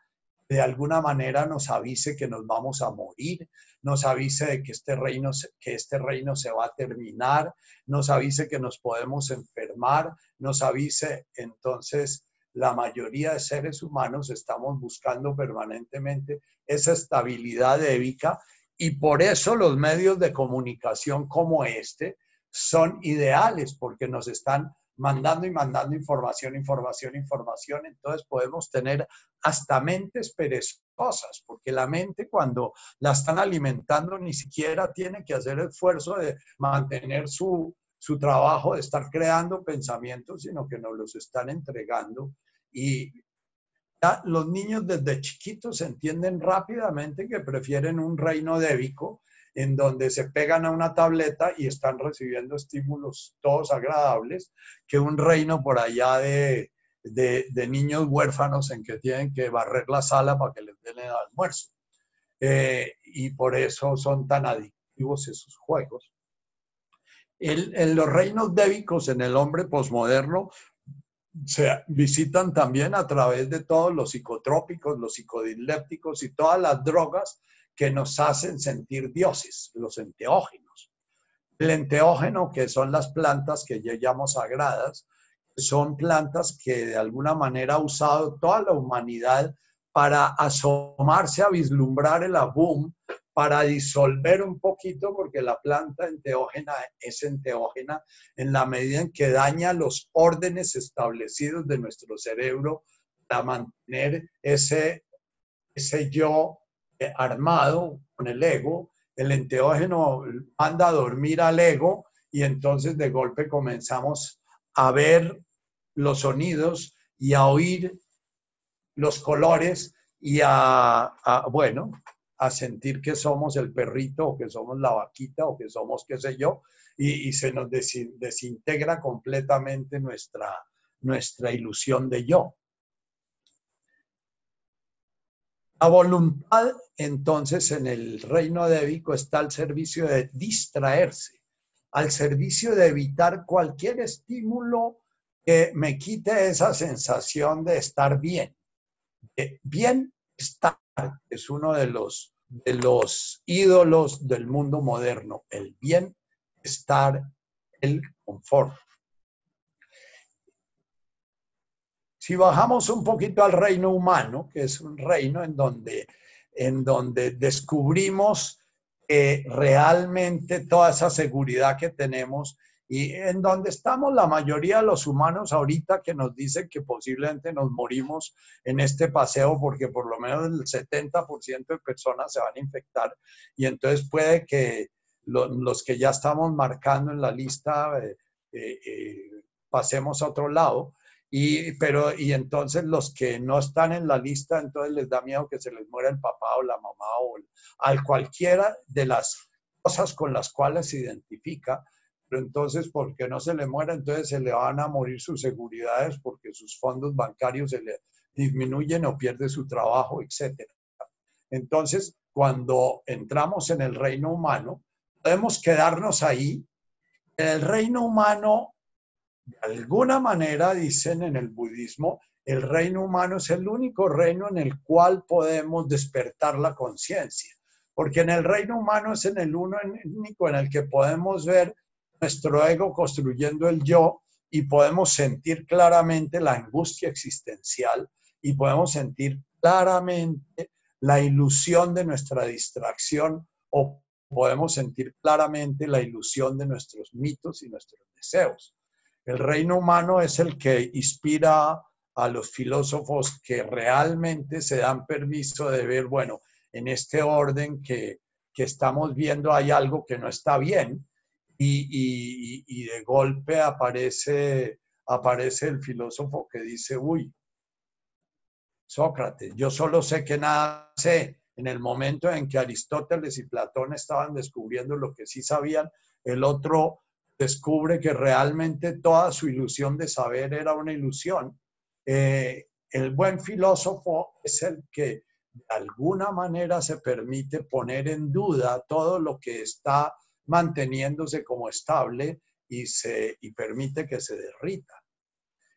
de alguna manera nos avise que nos vamos a morir, nos avise de que este reino, que este reino se va a terminar, nos avise que nos podemos enfermar, nos avise entonces la mayoría de seres humanos estamos buscando permanentemente esa estabilidad épica y por eso los medios de comunicación como este son ideales, porque nos están mandando y mandando información, información, información. Entonces podemos tener hasta mentes perezosas, porque la mente cuando la están alimentando ni siquiera tiene que hacer esfuerzo de mantener su, su trabajo, de estar creando pensamientos, sino que nos los están entregando. Y los niños desde chiquitos entienden rápidamente que prefieren un reino débico en donde se pegan a una tableta y están recibiendo estímulos todos agradables, que un reino por allá de, niños huérfanos en que tienen que barrer la sala para que les den el almuerzo. Eh, y por eso son tan adictivos esos juegos. En los reinos débicos en el hombre posmoderno se visitan también a través de todos los psicotrópicos, los psicodilépticos y todas las drogas que nos hacen sentir dioses, los enteógenos. El enteógeno, que son las plantas que yo llamo sagradas, son plantas que de alguna manera ha usado toda la humanidad para asomarse a vislumbrar el abum para disolver un poquito, porque la planta enteógena es enteógena en la medida en que daña los órdenes establecidos de nuestro cerebro para mantener ese, ese yo eh, armado con el ego. El enteógeno manda a dormir al ego y entonces de golpe comenzamos a ver los sonidos y a oír los colores y a, a bueno, a sentir que somos el perrito o que somos la vaquita o que somos qué sé yo, y, se nos desintegra completamente nuestra, nuestra ilusión de yo. La voluntad, entonces, en el reino débico está al servicio de distraerse, al servicio de evitar cualquier estímulo que me quite esa sensación de estar bien. bien estar es uno de los, de los ídolos del mundo moderno, el bienestar, el confort. Si bajamos un poquito al reino humano, que es un reino en donde, en donde descubrimos que realmente toda esa seguridad que tenemos, y en donde estamos la mayoría de los humanos ahorita que nos dicen que posiblemente nos morimos en este paseo porque por lo menos el 70% de personas se van a infectar y entonces puede que los que ya estamos marcando en la lista eh, eh, eh, pasemos a otro lado. Y, pero, y entonces los que no están en la lista, entonces les da miedo que se les muera el papá o la mamá o al cualquiera de las cosas con las cuales se identifica. Pero entonces, porque no se le muera, entonces se le van a morir sus seguridades porque sus fondos bancarios se le disminuyen o pierde su trabajo, etc. Entonces, cuando entramos en el reino humano, podemos quedarnos ahí. En el reino humano de alguna manera, dicen en el budismo, el reino humano es el único reino en el cual podemos despertar la conciencia, porque en el reino humano es en el único en el que podemos ver nuestro ego construyendo el yo y podemos sentir claramente la angustia existencial y podemos sentir claramente la ilusión de nuestra distracción o podemos sentir claramente la ilusión de nuestros mitos y nuestros deseos. El reino humano es el que inspira a los filósofos que realmente se dan permiso de ver, bueno, en este orden que, estamos viendo hay algo que no está bien y, de golpe aparece, aparece el filósofo que dice, uy, Sócrates, yo solo sé que nada sé. En el momento en que Aristóteles y Platón estaban descubriendo lo que sí sabían, el otro descubre que realmente toda su ilusión de saber era una ilusión. Eh, el buen filósofo es el que de alguna manera se permite poner en duda todo lo que está manteniéndose como estable y, se, y permite que se derrita.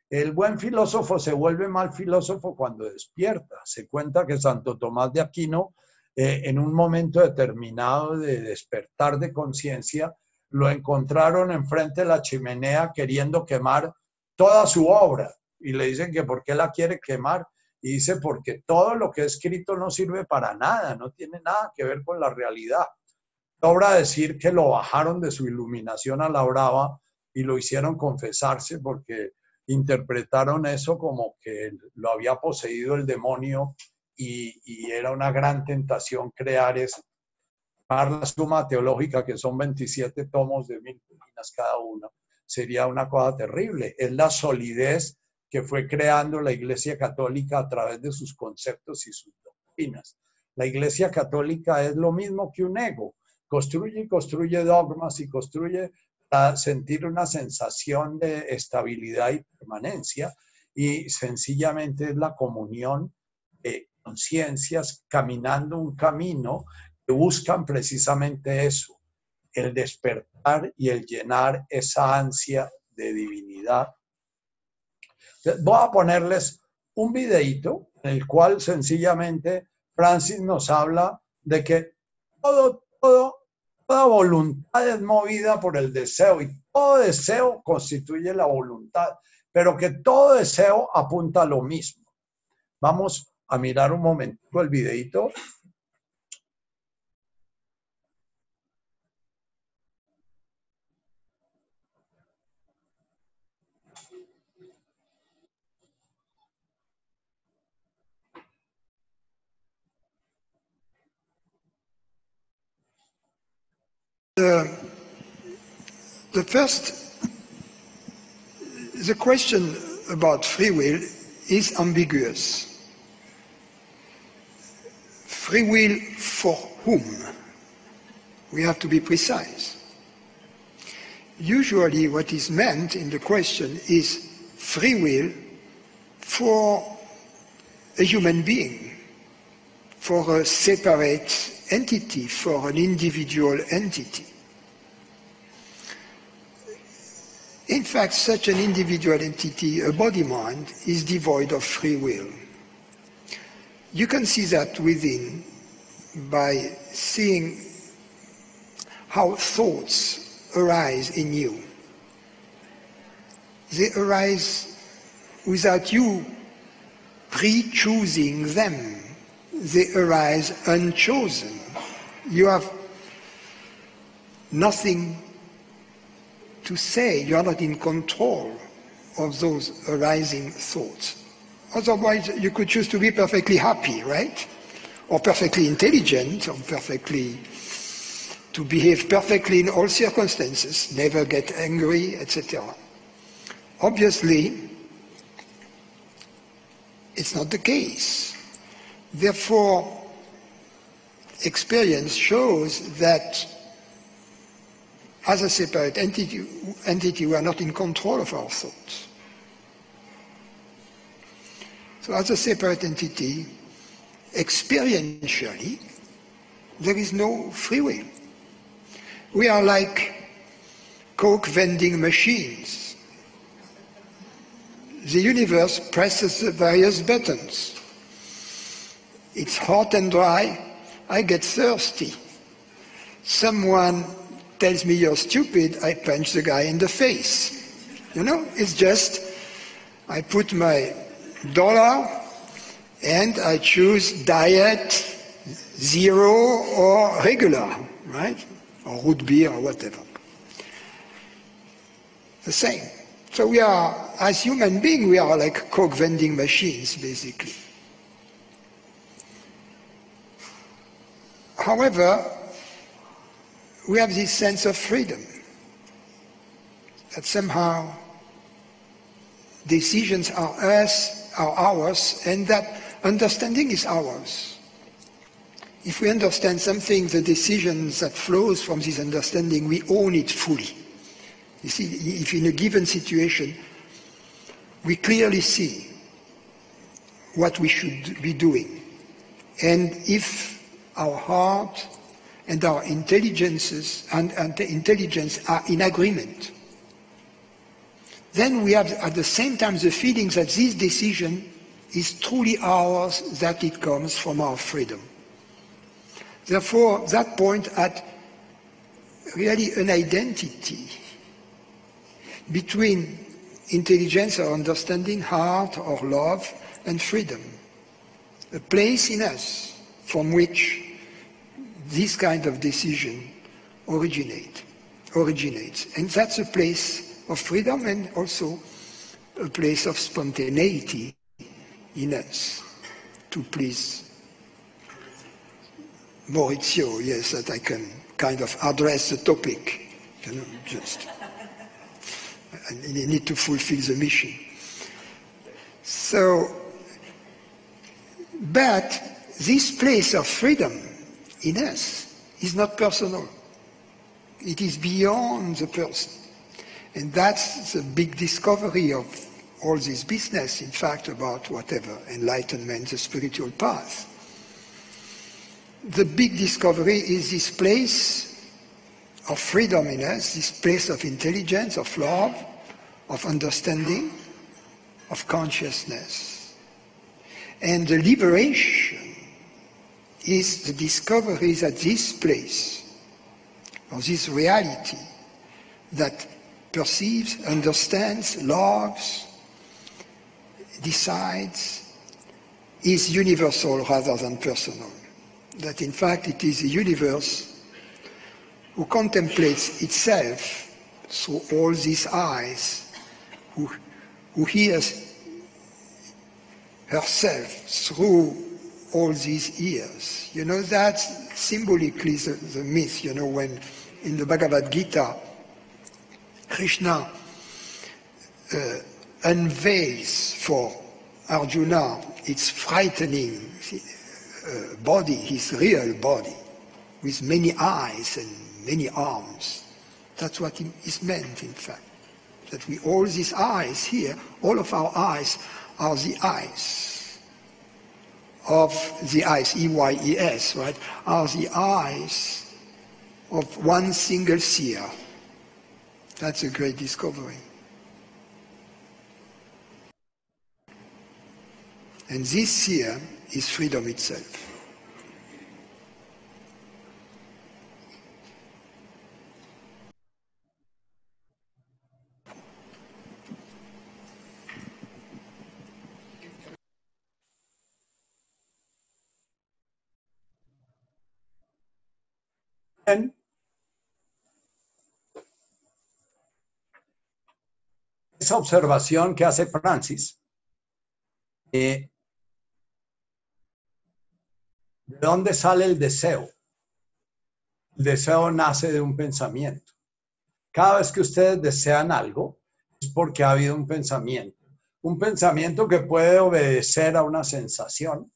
El buen filósofo se vuelve mal filósofo cuando despierta. Se cuenta que Santo Tomás de Aquino, eh, en un momento determinado de despertar de conciencia, lo encontraron enfrente de la chimenea queriendo quemar toda su obra. Y le dicen que por qué la quiere quemar. Y dice, porque todo lo que he escrito no sirve para nada, no tiene nada que ver con la realidad. Sobra decir que lo bajaron de su iluminación a la brava y lo hicieron confesarse porque interpretaron eso como que lo había poseído el demonio y, era una gran tentación crear eso la suma teológica, que son 27 tomos de mil páginas cada uno, sería una cosa terrible. Es la solidez que fue creando la Iglesia Católica a través de sus conceptos y sus doctrinas. La Iglesia Católica es lo mismo que un ego. Construye y construye dogmas y construye para sentir una sensación de estabilidad y permanencia y sencillamente es la comunión de conciencias caminando un camino buscan precisamente eso, el despertar y el llenar esa ansia de divinidad. Voy a ponerles un videito en el cual sencillamente Francis nos habla de que todo, todo, toda voluntad es movida por el deseo y todo deseo constituye la voluntad, pero que todo deseo apunta a lo mismo. Vamos a mirar un momento el videito The, the first, the question about free will is ambiguous. Free will for whom? We have to be precise. Usually, what is meant in the question is free will for a human being, for a separate entity, for an individual entity. In fact, such an individual entity, a body mind, is devoid of free will. You can see that within by seeing how thoughts arise in you. They arise without you pre-choosing them. They arise unchosen. You have nothing to say. You are not in control of those arising thoughts. Otherwise, you could choose to be perfectly happy, right? Or perfectly intelligent, or perfectly to behave perfectly in all circumstances, never get angry, etc. Obviously, it's not the case. Therefore, experience shows that as a separate entity, entity, we are not in control of our thoughts. So as a separate entity, experientially, there is no free will. We are like Coke vending machines. The universe presses the various buttons. It's hot and dry. I get thirsty. Someone tells me you're stupid. I punch the guy in the face. You know, it's just I put my dollar and I choose diet, zero, or regular, right? Or root beer or whatever. The same. So we are, as human beings, we are like Coke vending machines, basically. However, we have this sense of freedom that somehow decisions are us, are ours, and that understanding is ours. If we understand something, the decisions that flows from this understanding, we own it fully. You see, if in a given situation, we clearly see what we should be doing. And if our heart and our intelligences and, and intelligence are in agreement, then we have at the same time the feeling that this decision is truly ours, that it comes from our freedom. Therefore, that point at really an identity between intelligence or understanding, heart or love, and freedom. A place in us from which this kind of decision originate, originates. And that's a place of freedom and also a place of spontaneity in us to please Maurizio, yes, that I can kind of address the topic, you know, just. And you need to fulfill the mission. So, but this place of freedom in us is not personal. It is beyond the person. And that's the big discovery of all this business, in fact, about whatever, enlightenment, the spiritual path. The big discovery is this place of freedom in us, this place of intelligence, of love, of understanding, of consciousness. And the liberation is the discovery that this place, or this reality that perceives, understands, loves, decides, is universal rather than personal. That in fact it is the universe who contemplates itself through all these eyes, who, who hears herself through all these years. You know, that's symbolically the, the myth, you know, when in the Bhagavad Gita, Krishna uh, unveils for Arjuna its frightening uh, body, his real body, with many eyes and many arms. That's what is meant, in fact. That we, all these eyes here, all of our eyes are the eyes of the eyes, E-Y-E-S, right, are the eyes of one single seer. That's a great discovery. And this seer is freedom itself. Esa observación que hace Francis, eh, ¿de dónde sale el deseo? El deseo nace de un pensamiento. Cada vez que ustedes desean algo, es porque ha habido un pensamiento. Un pensamiento que puede obedecer a una sensación,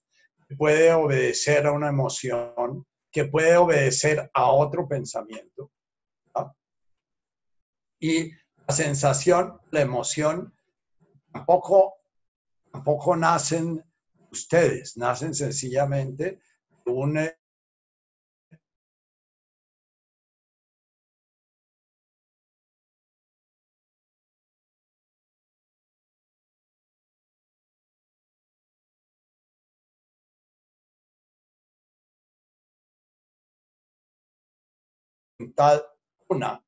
puede obedecer a una emoción, que puede obedecer a otro pensamiento. Y la sensación, la emoción, tampoco, tampoco nacen ustedes, nacen sencillamente de un una,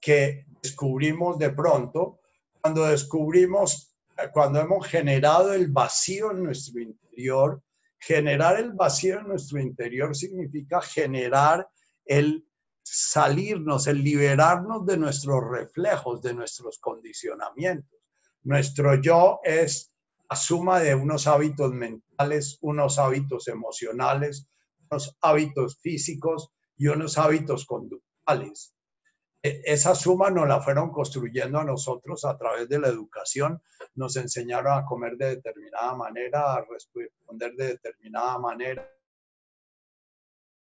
que descubrimos de pronto cuando descubrimos, cuando hemos generado el vacío en nuestro interior. Generar el vacío en nuestro interior significa generar el salirnos, el liberarnos de nuestros reflejos, de nuestros condicionamientos. Nuestro yo es la suma de unos hábitos mentales, unos hábitos emocionales, unos hábitos físicos y unos hábitos conductuales. E, esa suma nos la fueron construyendo a nosotros a través de la educación, nos enseñaron a comer de determinada manera, a responder de determinada manera,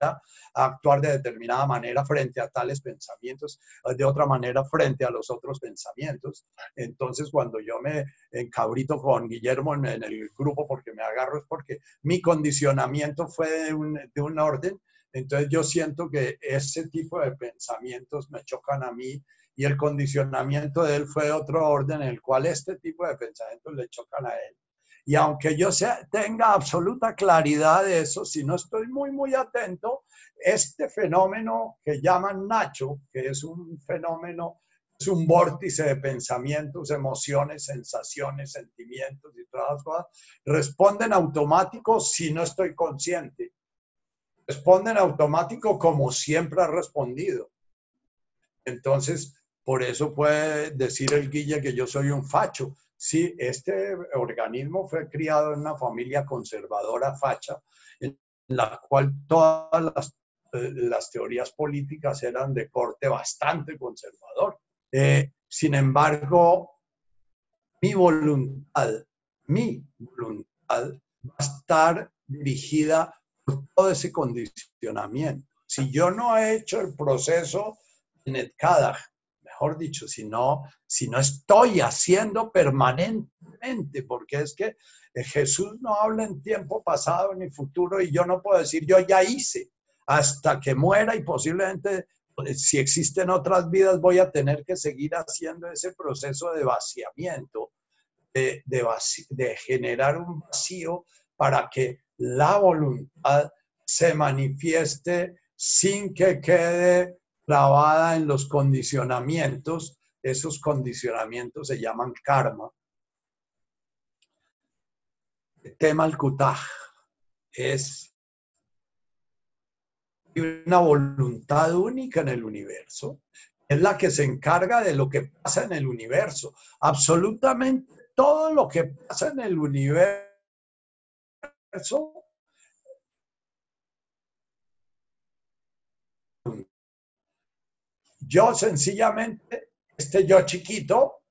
a actuar de determinada manera frente a tales pensamientos, de otra manera frente a los otros pensamientos. Entonces, cuando yo me encabrito con Guillermo en, el grupo porque me agarro es porque mi condicionamiento fue de un, de un orden entonces yo siento que ese tipo de pensamientos me chocan a mí y el condicionamiento de él fue de otro orden en el cual este tipo de pensamientos le chocan a él. Y aunque yo sea, tenga absoluta claridad de eso, si no estoy muy, muy atento, este fenómeno que llaman Nacho, que es un fenómeno, es un vórtice de pensamientos, emociones, sensaciones, sentimientos y todas las cosas, responden automáticos si no estoy consciente responde en automático como siempre ha respondido. Entonces, por eso puede decir el Guille que yo soy un facho. Sí, este organismo fue criado en una familia conservadora facha, en la cual todas las, eh, las teorías políticas eran de corte bastante conservador. Eh, sin embargo, mi voluntad, mi voluntad va a estar dirigida todo ese condicionamiento. Si yo no he hecho el proceso en el mejor dicho, si no, si no estoy haciendo permanentemente, porque es que eh, Jesús no habla en tiempo pasado ni futuro y yo no puedo decir yo ya hice hasta que muera y posiblemente pues, si existen otras vidas voy a tener que seguir haciendo ese proceso de vaciamiento, de, de generar un vacío para que la voluntad se manifieste sin que quede clavada en los condicionamientos. Esos condicionamientos se llaman karma. El tema al kutaj es una voluntad única en el universo. Es la que se encarga de lo que pasa en el universo. Absolutamente todo lo que pasa en el universo yo sencillamente, este yo chiquito,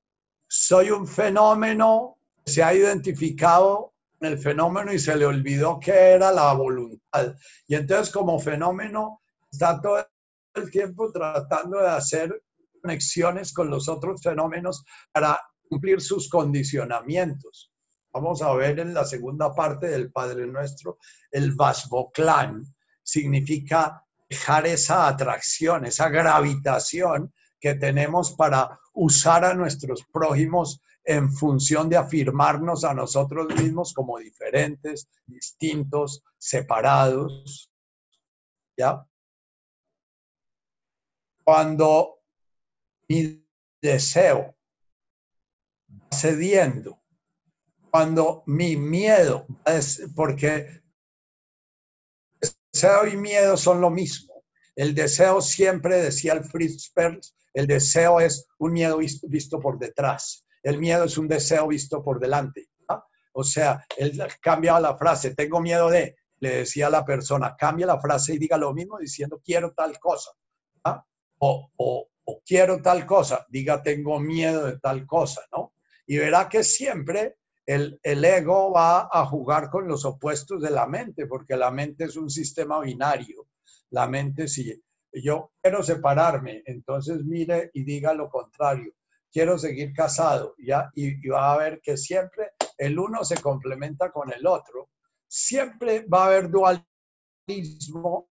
soy un fenómeno, se ha identificado en el fenómeno y se le olvidó que era la voluntad. Y entonces como fenómeno está todo el tiempo tratando de hacer conexiones con los otros fenómenos para cumplir sus condicionamientos. Vamos a ver en la segunda parte del Padre Nuestro, el Vasboclán significa dejar esa atracción, esa gravitación que tenemos para usar a nuestros prójimos en función de afirmarnos a nosotros mismos como diferentes, distintos, separados. ¿Ya? Cuando mi deseo va cediendo cuando mi miedo es porque deseo y miedo son lo mismo. El deseo siempre, decía el Fritz Perls, el deseo es un miedo visto, por detrás. El miedo es un deseo visto por delante. O sea, él cambia la frase, tengo miedo de, le decía a la persona, cambia la frase y diga lo mismo diciendo quiero tal cosa. O, o, o, quiero tal cosa, diga tengo miedo de tal cosa, ¿no? Y verá que siempre el, el, ego va a jugar con los opuestos de la mente, porque la mente es un sistema binario. La mente, si yo quiero separarme, entonces mire y diga lo contrario. Quiero seguir casado, ¿ya? Y, va a ver que siempre el uno se complementa con el otro. Siempre va a haber dualismo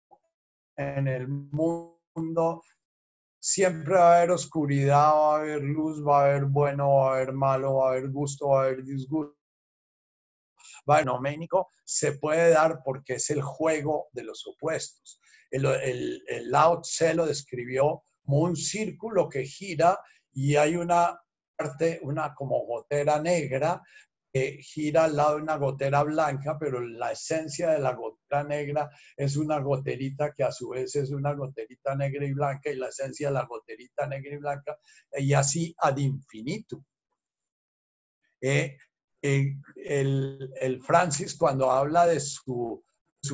en el mundo siempre va a haber oscuridad, va a haber luz, va a haber bueno, va a haber malo, va a haber gusto, va a haber disgusto. Bueno, Ménico se puede dar porque es el juego de los opuestos. El Lao Tse lo describió como un círculo que gira y hay una parte, una como gotera negra que gira al lado de una gotera blanca, pero la esencia de la gotera negra es una goterita que a su vez es una goterita negra y blanca, y la esencia de la goterita negra y blanca, y así ad infinitum. Eh, eh, el, el, Francis, cuando habla de su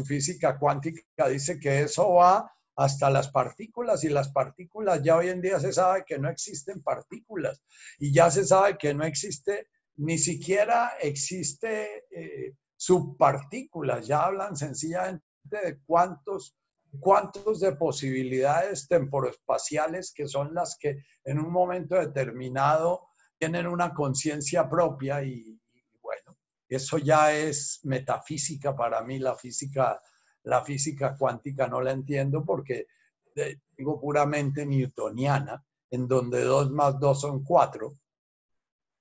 física cuántica, dice que eso va hasta las partículas y las partículas ya hoy en día se sabe que no existen partículas y ya se sabe que no existe ni siquiera existe eh, subpartículas, ya hablan sencillamente de cuántos, cuántos de posibilidades temporoespaciales que son las que en un momento determinado tienen una conciencia propia y, bueno, eso ya es metafísica para mí, la física, la física cuántica no la entiendo porque eh, digo puramente newtoniana, en donde 2 más 2 son 4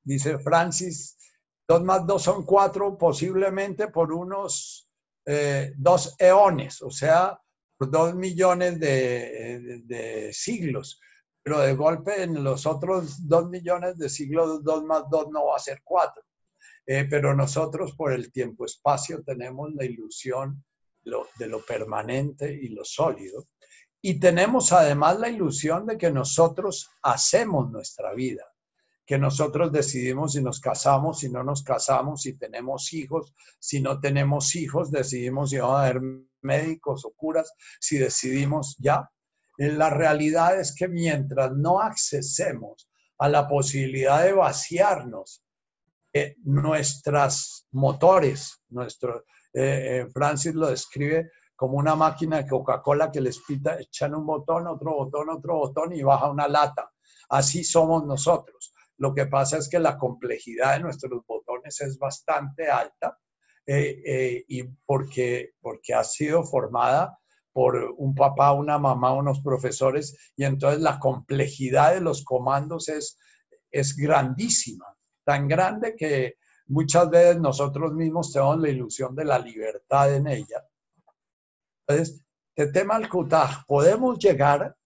dice Francis, dos más dos son cuatro, posiblemente por unos eh, dos eones, o sea, por dos millones de, siglos. Pero de golpe en los otros dos millones de siglos, dos más dos no va a ser cuatro. Eh, pero nosotros por el tiempo-espacio tenemos la ilusión de lo permanente y lo sólido. Y tenemos además la ilusión de que nosotros hacemos nuestra vida que nosotros decidimos si nos casamos, si no nos casamos, si tenemos hijos, si no tenemos hijos, decidimos si vamos a ver médicos o curas, si decidimos ya. La realidad es que mientras no accesemos a la posibilidad de vaciarnos eh, nuestras motores, nuestro, eh, eh, Francis lo describe como una máquina de Coca-Cola que les pita, echan un botón, otro botón, otro botón y baja una lata. Así somos nosotros. Lo que pasa es que la complejidad de nuestros botones es bastante alta eh, eh, y porque, porque ha sido formada por un papá, una mamá, unos profesores, y entonces la complejidad de los comandos es, es grandísima, tan grande que muchas veces nosotros mismos tenemos la ilusión de la libertad en ella. Entonces, de tema al podemos llegar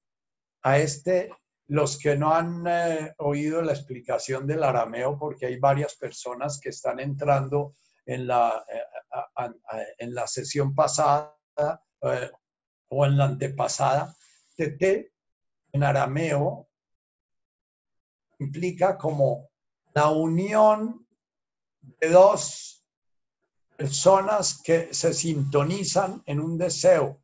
a este los que no han eh, oído la explicación del arameo, porque hay varias personas que están entrando en la, eh, en la sesión pasada eh, o en la antepasada, tete en arameo implica como la unión de dos personas que se sintonizan en un deseo,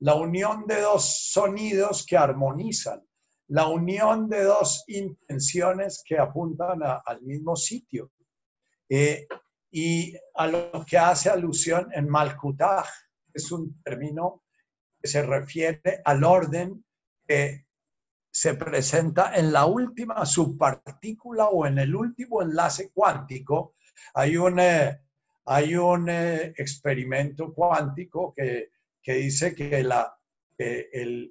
la unión de dos sonidos que armonizan la unión de dos intenciones que apuntan al mismo sitio. Eh, y a lo que hace alusión en Malkutaj, es un término que se refiere al orden que se presenta en la última subpartícula o en el último enlace cuántico. Hay un, eh, hay un eh, experimento cuántico que, dice que la, el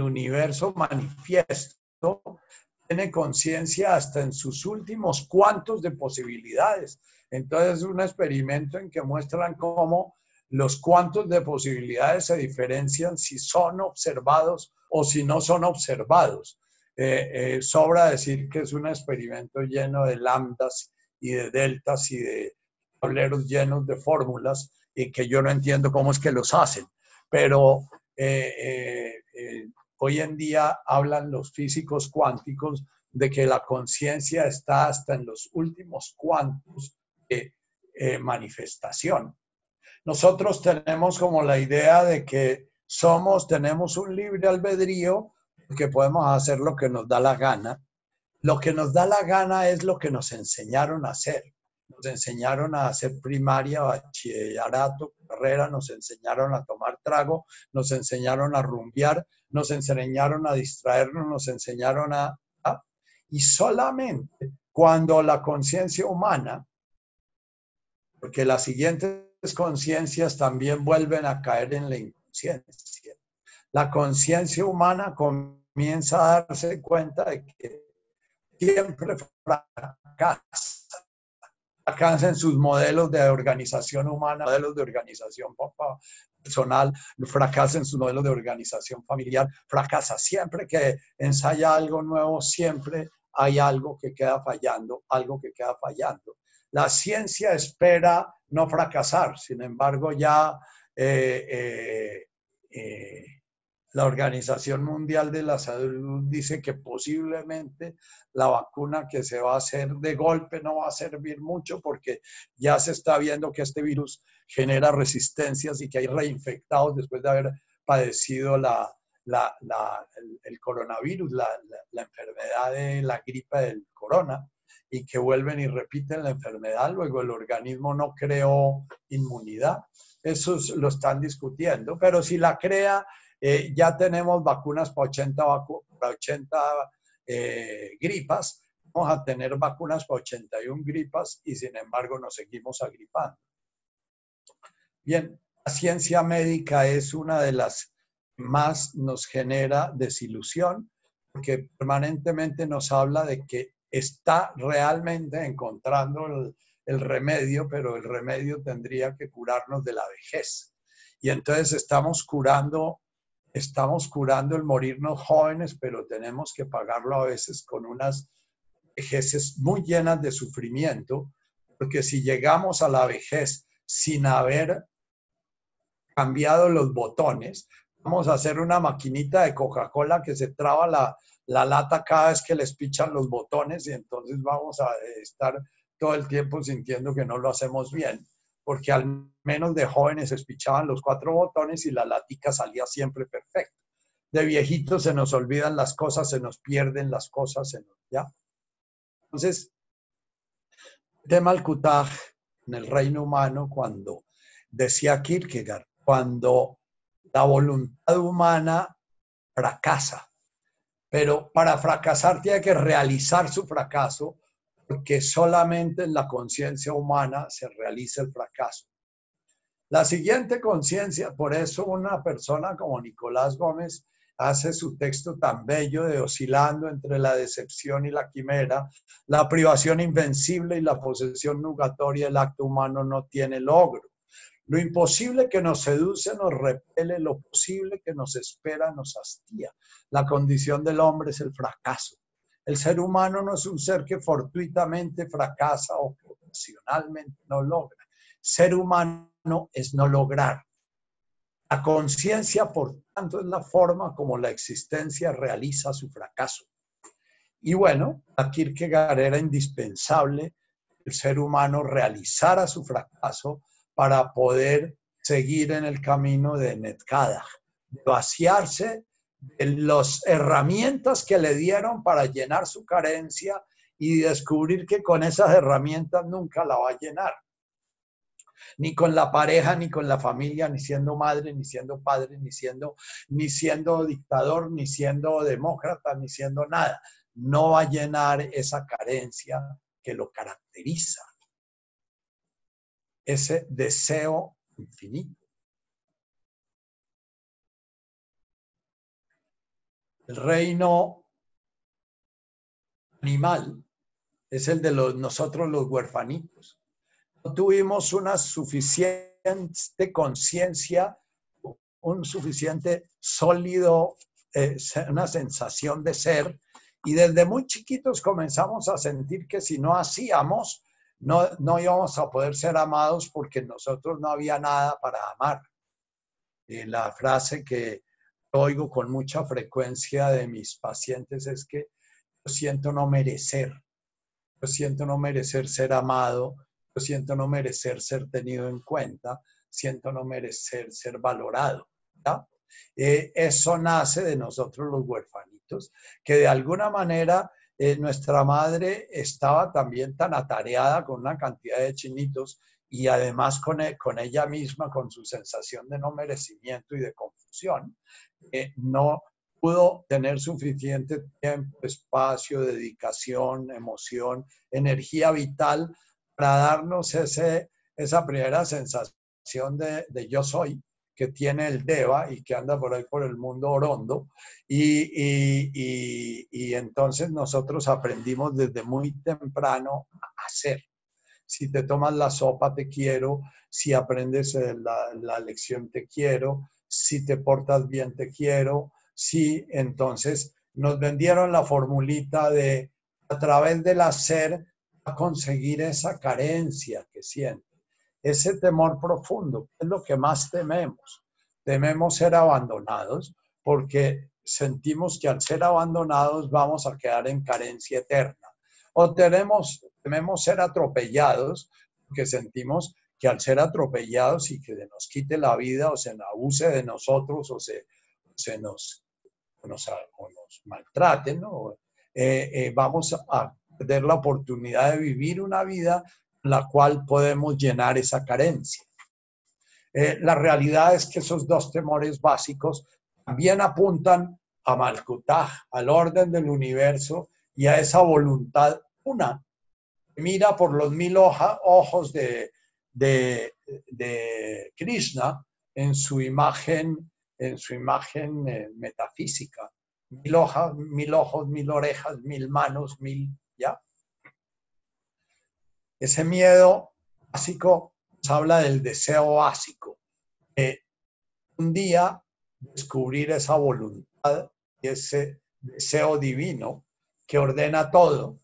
universo manifiesto tiene conciencia hasta en sus últimos cuantos de posibilidades. Entonces es un experimento en que muestran cómo los cuantos de posibilidades se diferencian si son observados o si no son observados. Eh, eh, sobra decir que es un experimento lleno de lambdas y de deltas y de tableros llenos de fórmulas y que yo no entiendo cómo es que los hacen. Pero eh, eh, eh, hoy en día hablan los físicos cuánticos de que la conciencia está hasta en los últimos cuantos de manifestación. Nosotros tenemos como la idea de que somos, tenemos un libre albedrío, que podemos hacer lo que nos da la gana. Lo que nos da la gana es lo que nos enseñaron a hacer. Nos enseñaron a hacer primaria, bachillerato, carrera, nos enseñaron a tomar trago, nos enseñaron a rumbear, nos enseñaron a distraernos, nos enseñaron a... y solamente cuando la conciencia humana, porque las siguientes conciencias también vuelven a caer en la inconsciencia. La conciencia humana comienza a darse cuenta de que siempre fracasa. Fracasa en sus modelos de organización humana, modelos de organización personal, fracasa en sus modelos de organización familiar, fracasa siempre que ensaya algo nuevo, siempre hay algo que queda fallando, algo que queda fallando. La ciencia espera no fracasar, sin embargo ya eh, eh, eh, la Organización Mundial de la Salud dice que posiblemente la vacuna que se va a hacer de golpe no va a servir mucho porque ya se está viendo que este virus genera resistencias y que hay reinfectados después de haber padecido la, el, coronavirus, la, enfermedad de la gripe del corona y que vuelven y repiten la enfermedad, luego el organismo no creó inmunidad. Eso lo están discutiendo, pero si la crea, eh, ya tenemos vacunas para 80, para 80 eh, gripas, vamos a tener vacunas para 81 gripas y sin embargo nos seguimos agripando. Bien, la ciencia médica es una de las más nos genera desilusión porque permanentemente nos habla de que está realmente encontrando el, remedio, pero el remedio tendría que curarnos de la vejez. Y entonces estamos curando, estamos curando el morirnos jóvenes, pero tenemos que pagarlo a veces con unas vejeces muy llenas de sufrimiento, porque si llegamos a la vejez sin haber cambiado los botones, vamos a hacer una maquinita de Coca-Cola que se traba la, la lata cada vez que les pichan los botones y entonces vamos a estar todo el tiempo sintiendo que no lo hacemos bien, porque al menos de jóvenes se pichaban los cuatro botones y la latica salía siempre perfecta. De viejitos se nos olvidan las cosas, se nos pierden las cosas, se nos, ¿ya? Entonces, de Malkutaj en el reino humano, cuando decía Kierkegaard, cuando la voluntad humana fracasa, pero para fracasar tiene que realizar su fracaso, porque solamente en la conciencia humana se realiza el fracaso. La siguiente conciencia, por eso una persona como Nicolás Gómez hace su texto tan bello de oscilando entre la decepción y la quimera, la privación invencible y la posesión nugatoria, el acto humano no tiene logro. Lo imposible que nos seduce nos repele, lo posible que nos espera nos hastía. La condición del hombre es el fracaso. El ser humano no es un ser que fortuitamente fracasa o ocasionalmente no logra. Ser humano es no lograr. La conciencia, por tanto, es la forma como la existencia realiza su fracaso. Y bueno, a Kierkegaard era indispensable el ser humano realizara su fracaso para poder seguir en el camino de Netkada, vaciarse de las herramientas que le dieron para llenar su carencia y descubrir que con esas herramientas nunca la va a llenar. Ni con la pareja, ni con la familia, ni siendo madre, ni siendo padre, ni siendo, ni siendo dictador, ni siendo demócrata, ni siendo nada. No va a llenar esa carencia que lo caracteriza ese deseo infinito. El reino animal es el de los, nosotros los huerfanitos. No tuvimos una suficiente conciencia, un suficiente sólido, eh, una sensación de ser, y desde muy chiquitos comenzamos a sentir que si no hacíamos, no, no íbamos a poder ser amados porque nosotros no había nada para amar. Y la frase que oigo con mucha frecuencia de mis pacientes es que yo siento no merecer, yo siento no merecer ser amado, yo siento no merecer ser tenido en cuenta, siento no merecer ser valorado. Eh, eso nace de nosotros los huerfanitos, que de alguna manera eh, nuestra madre estaba también tan atareada con una cantidad de chinitos y además con, e, con ella misma, con su sensación de no merecimiento y de confusión, eh, no pudo tener suficiente tiempo, espacio, dedicación, emoción, energía vital para darnos ese, esa primera sensación de, de yo soy, que tiene el DEVA y que anda por ahí por el mundo orondo. Y, entonces nosotros aprendimos desde muy temprano a hacer. Si te tomas la sopa, te quiero. Si aprendes eh, la, la lección, te quiero. Si te portas bien, te quiero. Si entonces nos vendieron la formulita de a través del hacer a conseguir esa carencia que siente ese temor profundo, es lo que más tememos. Tememos ser abandonados porque sentimos que al ser abandonados vamos a quedar en carencia eterna. O tenemos, tememos ser atropellados porque sentimos que al ser atropellados y que nos quite la vida o se abuse de nosotros o se, se nos, nos, maltraten, eh, eh, vamos a perder la oportunidad de vivir una vida la cual podemos llenar esa carencia. Eh, la realidad es que esos dos temores básicos también apuntan a Malkutaj, al orden del universo y a esa voluntad una. Mira por los mil ojos de, de, Krishna en su imagen, en su imagen eh, metafísica. Mil, hojas, mil ojos, mil orejas, mil manos, mil, ¿ya? Ese miedo básico nos habla del deseo básico, de un día descubrir esa voluntad y ese deseo divino que ordena todo.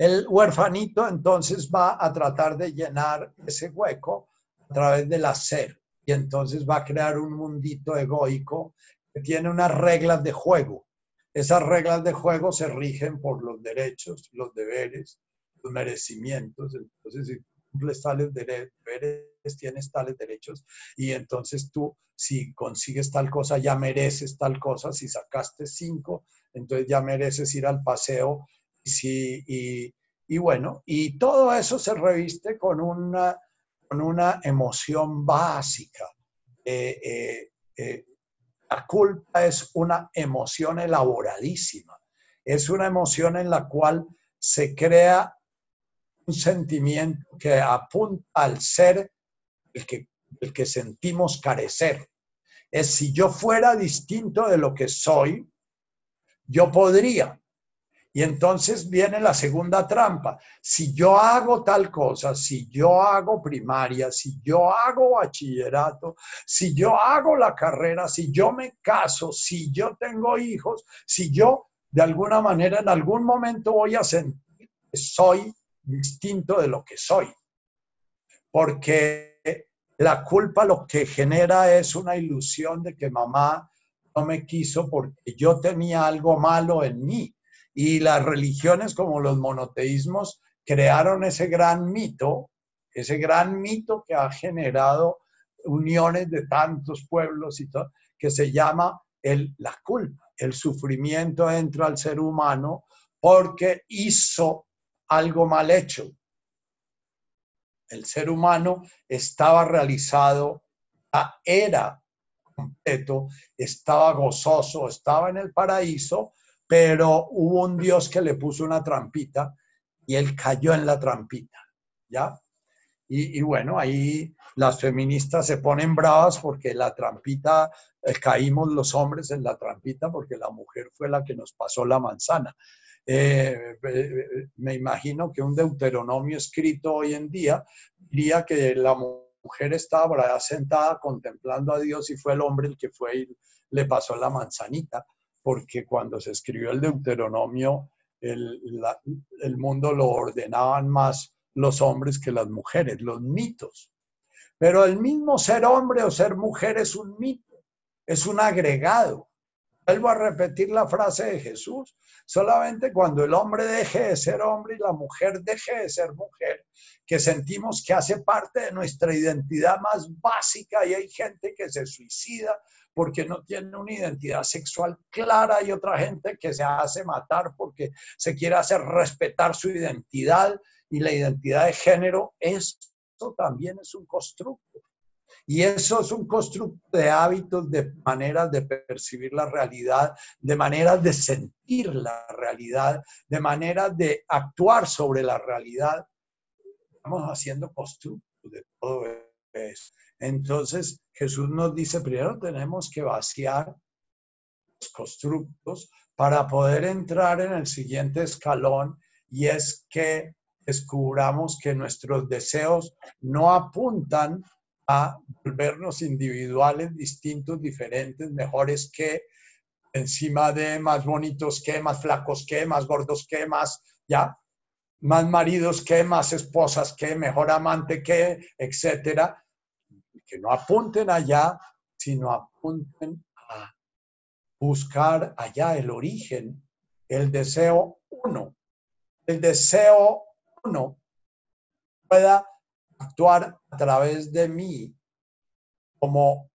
El huerfanito entonces va a tratar de llenar ese hueco a través del hacer y entonces va a crear un mundito egoico que tiene unas reglas de juego. Esas reglas de juego se rigen por los derechos, los deberes, los merecimientos. Entonces, si cumples tales deberes, tienes tales derechos. Y entonces tú, si consigues tal cosa, ya mereces tal cosa. Si sacaste cinco, entonces ya mereces ir al paseo. Y, y, bueno, y todo eso se reviste con una, con una emoción básica. Eh, eh, eh, la culpa es una emoción elaboradísima. Es una emoción en la cual se crea un sentimiento que apunta al ser el que, el que sentimos carecer. Es si yo fuera distinto de lo que soy, yo podría. Y entonces viene la segunda trampa. Si yo hago tal cosa, si yo hago primaria, si yo hago bachillerato, si yo hago la carrera, si yo me caso, si yo tengo hijos, si yo de alguna manera en algún momento voy a sentir que soy distinto de lo que soy. Porque la culpa lo que genera es una ilusión de que mamá no me quiso porque yo tenía algo malo en mí. Y las religiones como los monoteísmos crearon ese gran mito, ese gran mito que ha generado uniones de tantos pueblos y todo, que se llama el, la culpa. El sufrimiento entra al ser humano porque hizo algo mal hecho. El ser humano estaba realizado, era completo, estaba gozoso, estaba en el paraíso, pero hubo un Dios que le puso una trampita y él cayó en la trampita, ¿ya? Y, bueno, ahí las feministas se ponen bravas porque la trampita, eh, caímos los hombres en la trampita porque la mujer fue la que nos pasó la manzana. Eh, eh, me imagino que un deuteronomio escrito hoy en día diría que la mujer estaba sentada contemplando a Dios y fue el hombre el que fue y le pasó la manzanita, porque cuando se escribió el deuteronomio el, mundo lo ordenaban más los hombres que las mujeres, los mitos. Pero el mismo ser hombre o ser mujer es un mito, es un agregado. Vuelvo a repetir la frase de Jesús. Solamente cuando el hombre deje de ser hombre y la mujer deje de ser mujer, que sentimos que hace parte de nuestra identidad más básica y hay gente que se suicida porque no tiene una identidad sexual clara y otra gente que se hace matar porque se quiere hacer respetar su identidad y la identidad de género, eso también es un constructo. Y eso es un constructo de hábitos, de maneras de percibir la realidad, de maneras de sentir la realidad, de maneras de actuar sobre la realidad. Estamos haciendo constructos de todo eso. Entonces, Jesús nos dice, primero tenemos que vaciar los constructos para poder entrar en el siguiente escalón y es que descubramos que nuestros deseos no apuntan a volvernos individuales, distintos, diferentes, mejores que, encima de más bonitos que, más flacos que, más gordos que, más, ya, más maridos que, más esposas que, mejor amante que, etcétera, que no apunten allá, sino apunten a buscar allá el origen, el deseo uno, el deseo uno pueda actuar a través de mí, como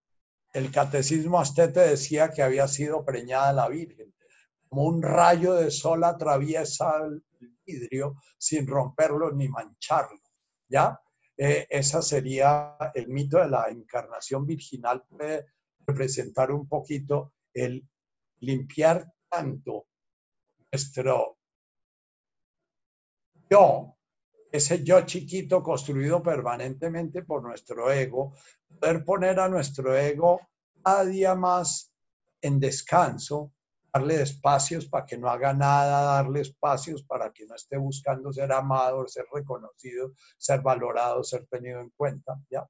el catecismo astete decía que había sido preñada la Virgen, como un rayo de sol atraviesa el vidrio sin romperlo ni mancharlo, ¿ya? Eh, esa sería el mito de la encarnación virginal, representar un poquito el limpiar tanto nuestro yo ese yo chiquito construido permanentemente por nuestro ego, poder poner a nuestro ego cada día más en descanso, darle espacios para que no haga nada, darle espacios para que no esté buscando ser amado, ser reconocido, ser valorado, ser tenido en cuenta. ¿ya?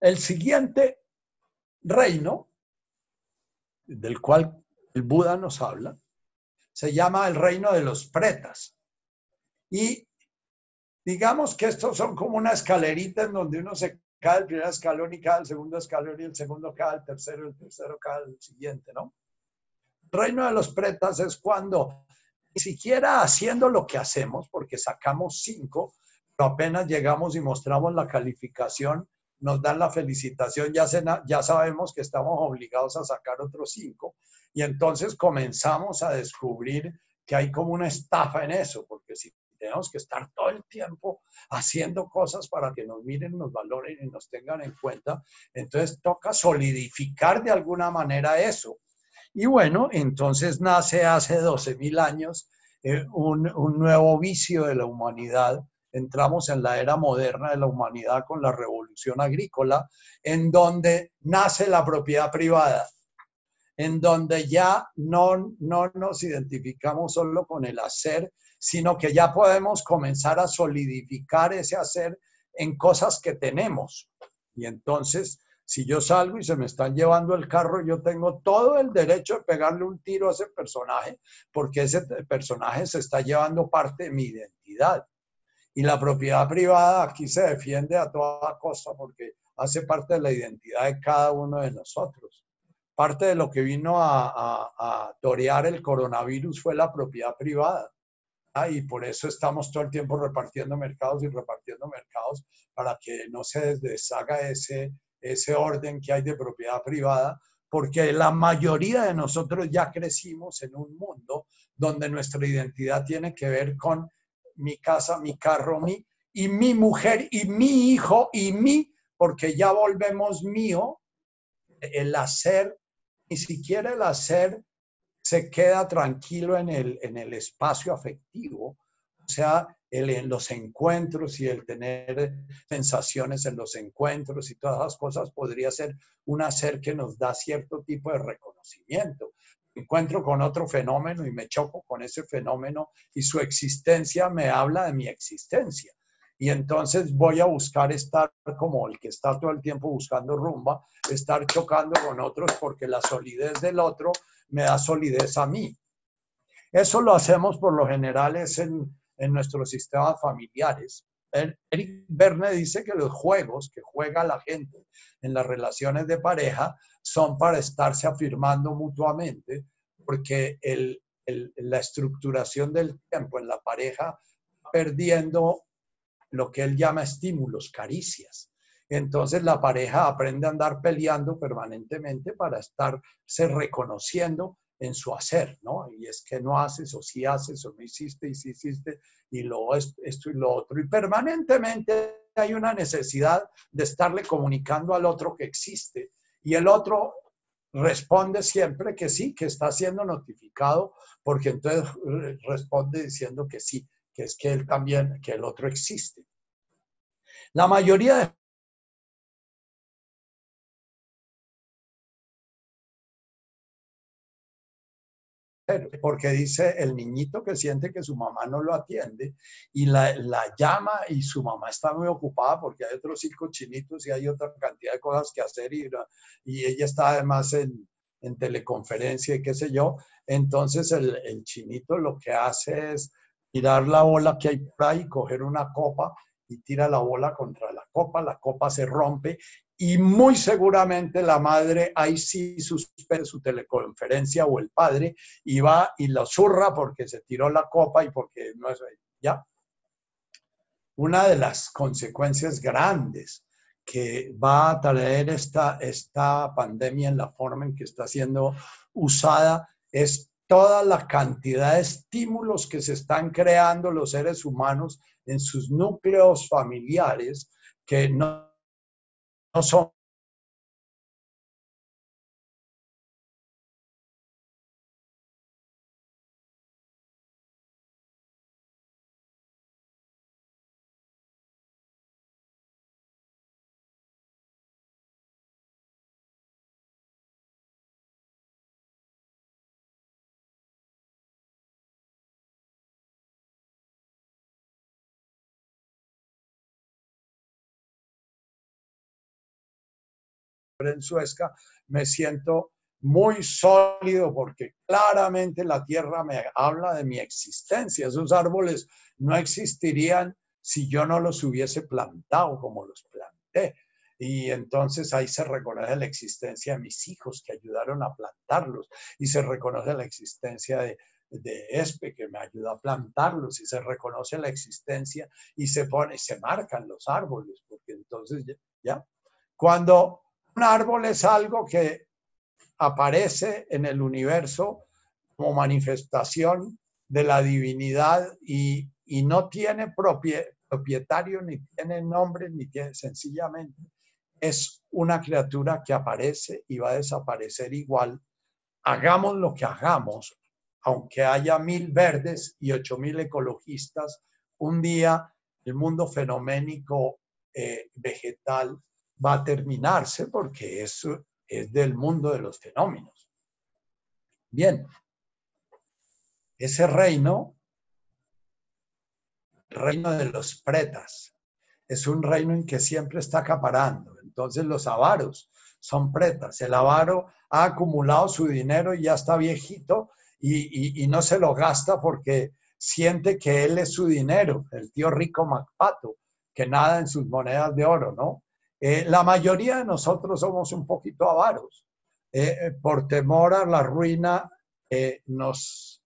El siguiente reino, del cual el Buda nos habla, se llama el reino de los pretas. Y Digamos que estos son como una escalerita en donde uno se cae el primer escalón y cae el segundo escalón y el segundo cae el tercero el tercero cae el siguiente, ¿no? Reino de los pretas es cuando ni siquiera haciendo lo que hacemos, porque sacamos cinco, pero apenas llegamos y mostramos la calificación, nos dan la felicitación, ya, ya sabemos que estamos obligados a sacar otros cinco, y entonces comenzamos a descubrir que hay como una estafa en eso, porque si tenemos que estar todo el tiempo haciendo cosas para que nos miren, nos valoren y nos tengan en cuenta. Entonces toca solidificar de alguna manera eso. Y bueno, entonces nace hace 12 mil años eh, un, un nuevo vicio de la humanidad. Entramos en la era moderna de la humanidad con la revolución agrícola, en donde nace la propiedad privada en donde ya no, no nos identificamos solo con el hacer, sino que ya podemos comenzar a solidificar ese hacer en cosas que tenemos. Y entonces, si yo salgo y se me están llevando el carro, yo tengo todo el derecho de pegarle un tiro a ese personaje, porque ese personaje se está llevando parte de mi identidad. Y la propiedad privada aquí se defiende a toda costa porque hace parte de la identidad de cada uno de nosotros. Parte de lo que vino a, a, a torear el coronavirus fue la propiedad privada y por eso estamos todo el tiempo repartiendo mercados y repartiendo mercados para que no se deshaga ese, ese orden que hay de propiedad privada, porque la mayoría de nosotros ya crecimos en un mundo donde nuestra identidad tiene que ver con mi casa, mi carro, mi, y mi mujer, y mi hijo, y mi, porque ya volvemos mío. El hacer, ni siquiera el hacer se queda tranquilo en el, en el espacio afectivo, sea, el, en los encuentros y el tener sensaciones en los encuentros y todas las cosas podría ser un hacer que nos da cierto tipo de reconocimiento. Encuentro con otro fenómeno y me choco con ese fenómeno y su existencia me habla de mi existencia. Y entonces voy a buscar estar como el que está todo el tiempo buscando rumba, estar chocando con otros porque la solidez del otro me da solidez a mí. Eso lo hacemos por lo general es en, en nuestros sistemas familiares. Eric Verne dice que los juegos que juega la gente en las relaciones de pareja son para estarse afirmando mutuamente, porque el, la estructuración del tiempo en la pareja perdiendo lo que él llama estímulos, caricias. Entonces la pareja aprende a andar peleando permanentemente para estarse reconociendo en su hacer, ¿no? Y es que no haces o sí haces o no hiciste y sí hiciste y lo esto y lo otro. Y permanentemente hay una necesidad de estarle comunicando al otro que existe. Y el otro responde siempre que sí, que está siendo notificado, porque entonces responde diciendo que sí, que es que él también, que el otro existe. La mayoría de porque dice el niñito que siente que su mamá no lo atiende y la, llama y su mamá está muy ocupada porque hay otros cinco chinitos y hay otra cantidad de cosas que hacer y, ella está además en, en, teleconferencia y qué sé yo. Entonces el, el chinito lo que hace es tirar la bola que hay por ahí, coger una copa y tira la bola contra la copa, la copa se rompe y muy seguramente la madre ahí sí suspende su teleconferencia o el padre y va y lo zurra porque se tiró la copa y porque no es ya. Una de las consecuencias grandes que va a traer esta, esta pandemia en la forma en que está siendo usada es toda la cantidad de estímulos que se están creando los seres humanos en sus núcleos familiares que no no en Suezca, me siento muy sólido porque claramente la tierra me habla de mi existencia. Esos árboles no existirían si yo no los hubiese plantado como los planté. Y entonces ahí se reconoce la existencia de mis hijos que ayudaron a plantarlos y se reconoce la existencia de, de Espe que me ayuda a plantarlos y se reconoce la existencia y se pone, se marcan los árboles porque entonces ya, cuando un árbol es algo que aparece en el universo como manifestación de la divinidad y, no tiene propietario, ni tiene nombre, ni tiene sencillamente. Es una criatura que aparece y va a desaparecer igual. Hagamos lo que hagamos, aunque haya mil verdes y ocho mil ecologistas, un día el mundo fenoménico eh, vegetal va a terminarse porque eso es del mundo de los fenómenos. Bien, ese reino, el reino de los pretas, es un reino en que siempre está acaparando. Entonces los avaros son pretas. El avaro ha acumulado su dinero y ya está viejito y, y no se lo gasta porque siente que él es su dinero, el tío rico Macpato, que nada en sus monedas de oro, ¿no? Eh, la mayoría de nosotros somos un poquito avaros. Eh, eh, por temor a la ruina, nos,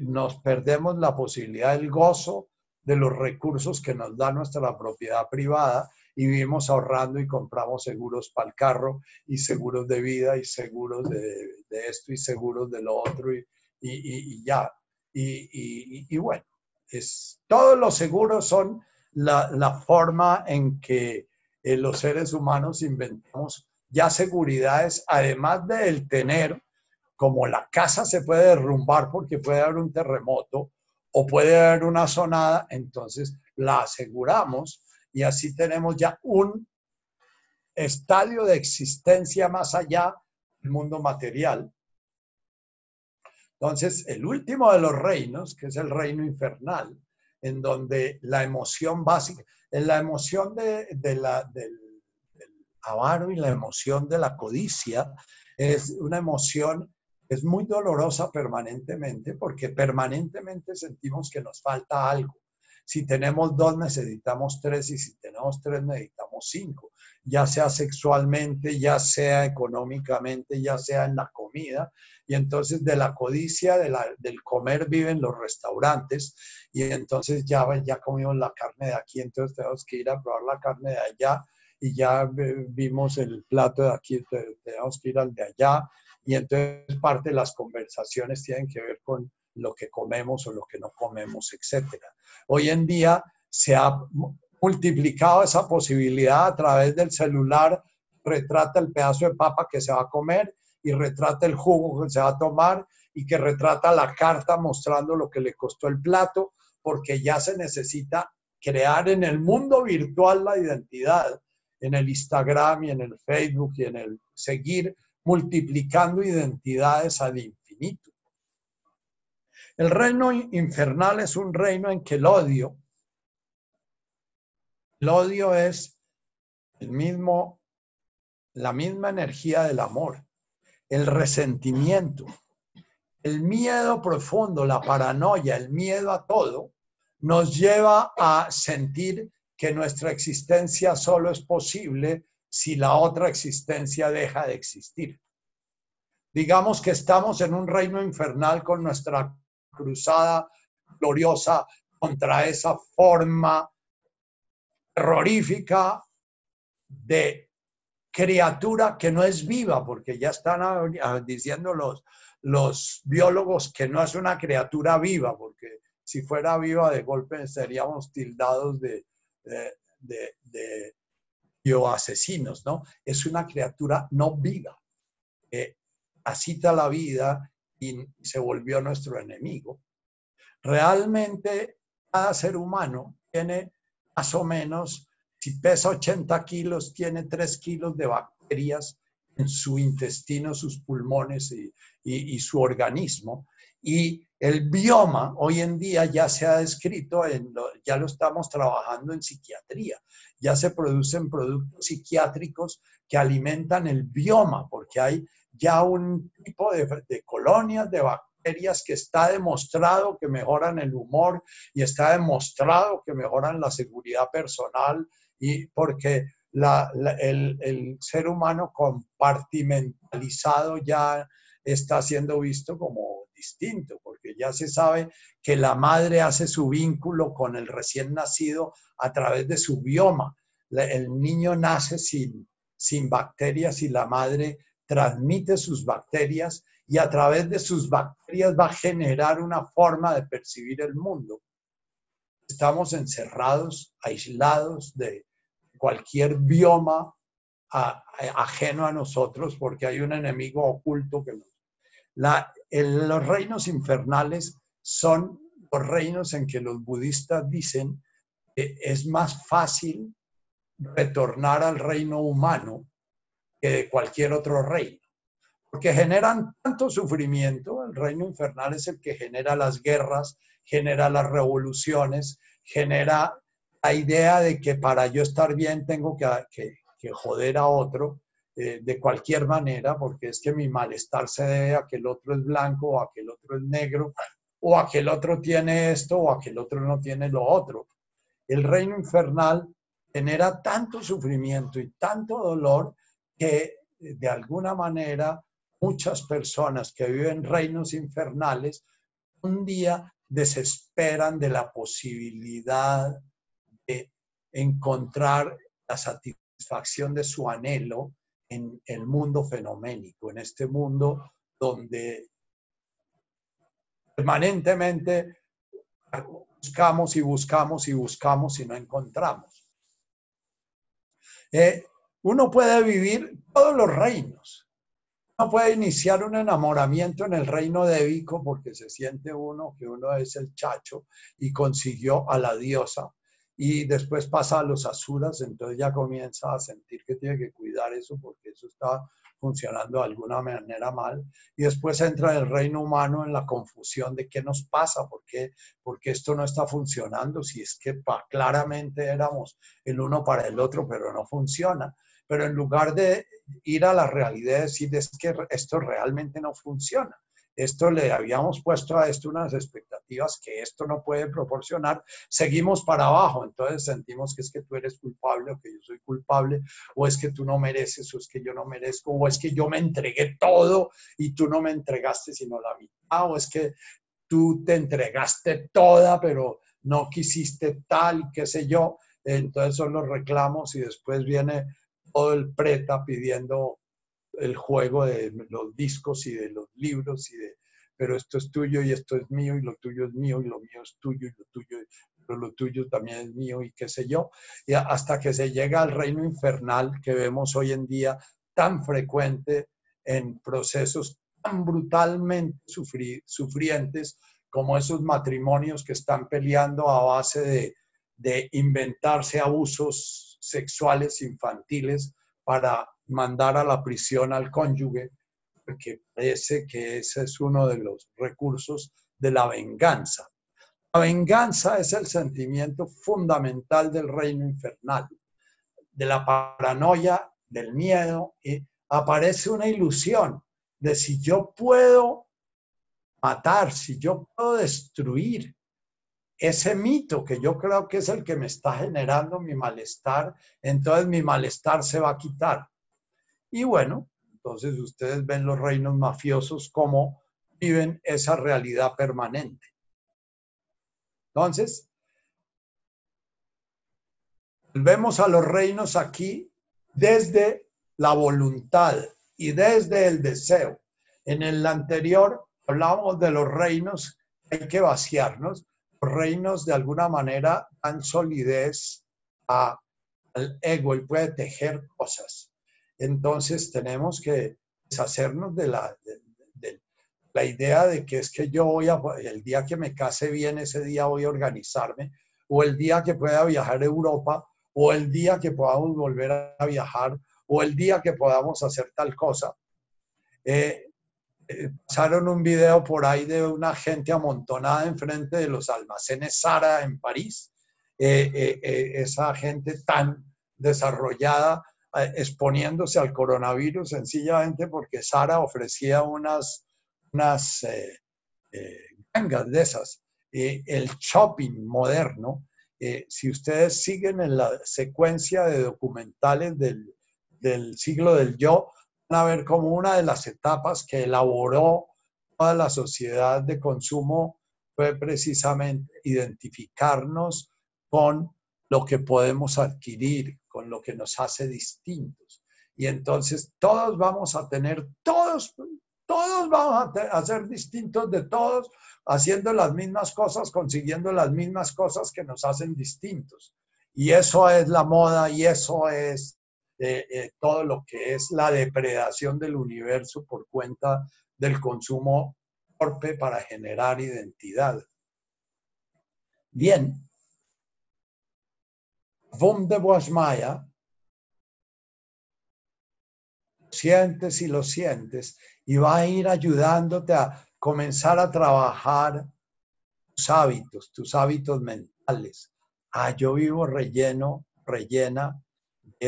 nos perdemos la posibilidad del gozo de los recursos que nos da nuestra propiedad privada y vivimos ahorrando y compramos seguros para el carro y seguros de vida y seguros de, esto y seguros de lo otro y, y, ya. Y, bueno, es, todos los seguros son la, la forma en que eh, los seres humanos inventamos ya seguridades, además del tener, como la casa se puede derrumbar porque puede haber un terremoto o puede haber una sonada, entonces la aseguramos y así tenemos ya un estadio de existencia más allá del mundo material. Entonces, el último de los reinos, que es el reino infernal, en donde la emoción básica, la emoción de, la, del, avaro y la emoción de la codicia es una emoción es muy dolorosa permanentemente porque permanentemente sentimos que nos falta algo. Si tenemos dos, necesitamos tres y si tenemos tres, necesitamos cinco, ya sea sexualmente, ya sea económicamente, ya sea en la comida. Y entonces de la codicia del comer viven los restaurantes y entonces ya, ya comimos la carne de aquí, entonces tenemos que ir a probar la carne de allá y ya vimos el plato de aquí, tenemos que ir al de allá. Y entonces parte de las conversaciones tienen que ver con lo que comemos o lo que no comemos, etc. Hoy en día se ha multiplicado esa posibilidad a través del celular, retrata el pedazo de papa que se va a comer y retrata el jugo que se va a tomar y que retrata la carta mostrando lo que le costó el plato, porque ya se necesita crear en el mundo virtual la identidad, en el Instagram y en el Facebook y en el seguir multiplicando identidades al infinito. El reino infernal es un reino en que el odio, el odio es el mismo, la misma energía del amor, el resentimiento, el miedo profundo, la paranoia, el miedo a todo, nos lleva a sentir que nuestra existencia solo es posible si la otra existencia deja de existir. Digamos que estamos en un reino infernal con nuestra cruzada gloriosa contra esa forma terrorífica de criatura que no es viva, porque ya están diciendo los, los biólogos que no es una criatura viva, porque si fuera viva de golpe seríamos tildados de, de, de, bioasesinos, ¿no? Es una criatura no viva. Eh, asita la vida se volvió nuestro enemigo. Realmente cada ser humano tiene más o menos, si pesa 80 kilos, tiene 3 kilos de bacterias en su intestino, sus pulmones y, su organismo. Y el bioma hoy en día ya se ha descrito, ya lo estamos trabajando en psiquiatría. Ya se producen productos psiquiátricos que alimentan el bioma, porque hay ya un tipo de, colonias de bacterias que está demostrado que mejoran el humor y está demostrado que mejoran la seguridad personal y porque el, ser humano compartimentalizado ya está siendo visto como distinto, porque ya se sabe que la madre hace su vínculo con el recién nacido a través de su bioma. El niño nace sin, sin bacterias y la madre transmite sus bacterias y a través de sus bacterias va a generar una forma de percibir el mundo. Estamos encerrados, aislados de cualquier bioma ajeno a nosotros porque hay un enemigo oculto que nos... los reinos infernales son los reinos en que los budistas dicen que es más fácil retornar al reino humano que de cualquier otro reino, porque generan tanto sufrimiento, el reino infernal es el que genera las guerras, genera las revoluciones, genera la idea de que para yo estar bien tengo que, joder a otro eh, de cualquier manera, porque es que mi malestar se debe a que el otro es blanco o a que el otro es negro, o a que el otro tiene esto o a que el otro no tiene lo otro. El reino infernal genera tanto sufrimiento y tanto dolor que de alguna manera muchas personas que viven reinos infernales un día desesperan de la posibilidad de encontrar la satisfacción de su anhelo en el mundo fenoménico, en este mundo donde permanentemente buscamos y buscamos y buscamos y no encontramos. Eh, uno puede vivir todos los reinos. Uno puede iniciar un enamoramiento en el reino débico porque se siente uno que uno es el chacho y consiguió a la diosa. Y después pasa a los asuras, entonces ya comienza a sentir que tiene que cuidar eso porque eso está funcionando de alguna manera mal. Y después entra el reino humano en la confusión de qué nos pasa, por qué, porque esto no está funcionando, si es que claramente éramos el uno para el otro, pero no funciona. Pero en lugar de ir a la realidad y decir es que esto realmente no funciona. Esto le habíamos puesto a esto unas expectativas que esto no puede proporcionar. Seguimos para abajo, entonces sentimos que es que tú eres culpable o que yo soy culpable, o es que tú no mereces, o es que yo no merezco, o es que yo me entregué todo y tú no me entregaste sino la mitad, o es que tú te entregaste toda, pero no quisiste tal, qué sé yo. Entonces son los reclamos y después viene todo el preta pidiendo el juego de los discos y de los libros y de, pero esto es tuyo y esto es mío y lo tuyo es mío y lo mío es tuyo y lo tuyo, pero lo tuyo también es mío y qué sé yo, y hasta que se llega al reino infernal que vemos hoy en día tan frecuente en procesos tan brutalmente sufrientes como esos matrimonios que están peleando a base de, de inventarse abusos sexuales infantiles para mandar a la prisión al cónyuge, porque parece que ese es uno de los recursos de la venganza. La venganza es el sentimiento fundamental del reino infernal, de la paranoia, del miedo, y aparece una ilusión de si yo puedo matar, si yo puedo destruir ese mito que yo creo que es el que me está generando mi malestar, entonces mi malestar se va a quitar. Y bueno, entonces ustedes ven los reinos mafiosos como viven esa realidad permanente. Entonces, vemos a los reinos aquí desde la voluntad y desde el deseo. En el anterior hablamos de los reinos, hay que vaciarnos. Reinos de alguna manera dan solidez al ego, y puede tejer cosas. Entonces tenemos que deshacernos de la, la idea de que es que yo voy a, el día que me case bien, ese día voy a organizarme, o el día que pueda viajar a Europa, o el día que podamos volver a viajar, o el día que podamos hacer tal cosa. Eh, pasaron un video por ahí de una gente amontonada enfrente de los almacenes Sara en París. Eh, esa gente tan desarrollada exponiéndose al coronavirus sencillamente porque Sara ofrecía unas, unas eh, eh, gangas de esas. el shopping moderno, eh, si ustedes siguen en la secuencia de documentales del, del siglo del yo, a ver como una de las etapas que elaboró toda la sociedad de consumo fue precisamente identificarnos con lo que podemos adquirir, con lo que nos hace distintos. Y entonces todos vamos a tener, todos, todos vamos a, ser distintos de todos, haciendo las mismas cosas, consiguiendo las mismas cosas que nos hacen distintos. Y eso es la moda y eso es eh, todo lo que es la depredación del universo por cuenta del consumo torpe para generar identidad. Bien, Maya, sientes y lo sientes y va a ir ayudándote a comenzar a trabajar tus hábitos, tus hábitos mentales. Ah, yo vivo relleno, rellena de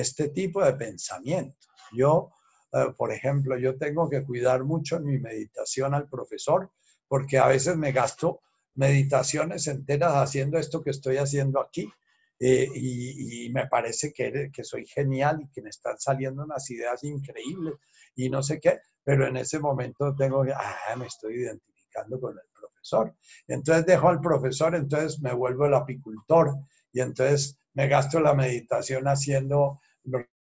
este tipo de pensamientos. Yo, eh, por ejemplo, yo tengo que cuidar mucho en mi meditación al profesor porque a veces me gasto meditaciones enteras haciendo esto que estoy haciendo aquí eh, y, me parece que, que soy genial y que me están saliendo unas ideas increíbles y no sé qué, pero en ese momento tengo que, ah, me estoy identificando con el profesor. Entonces dejo al profesor, entonces me vuelvo el apicultor y entonces me gasto la meditación haciendo,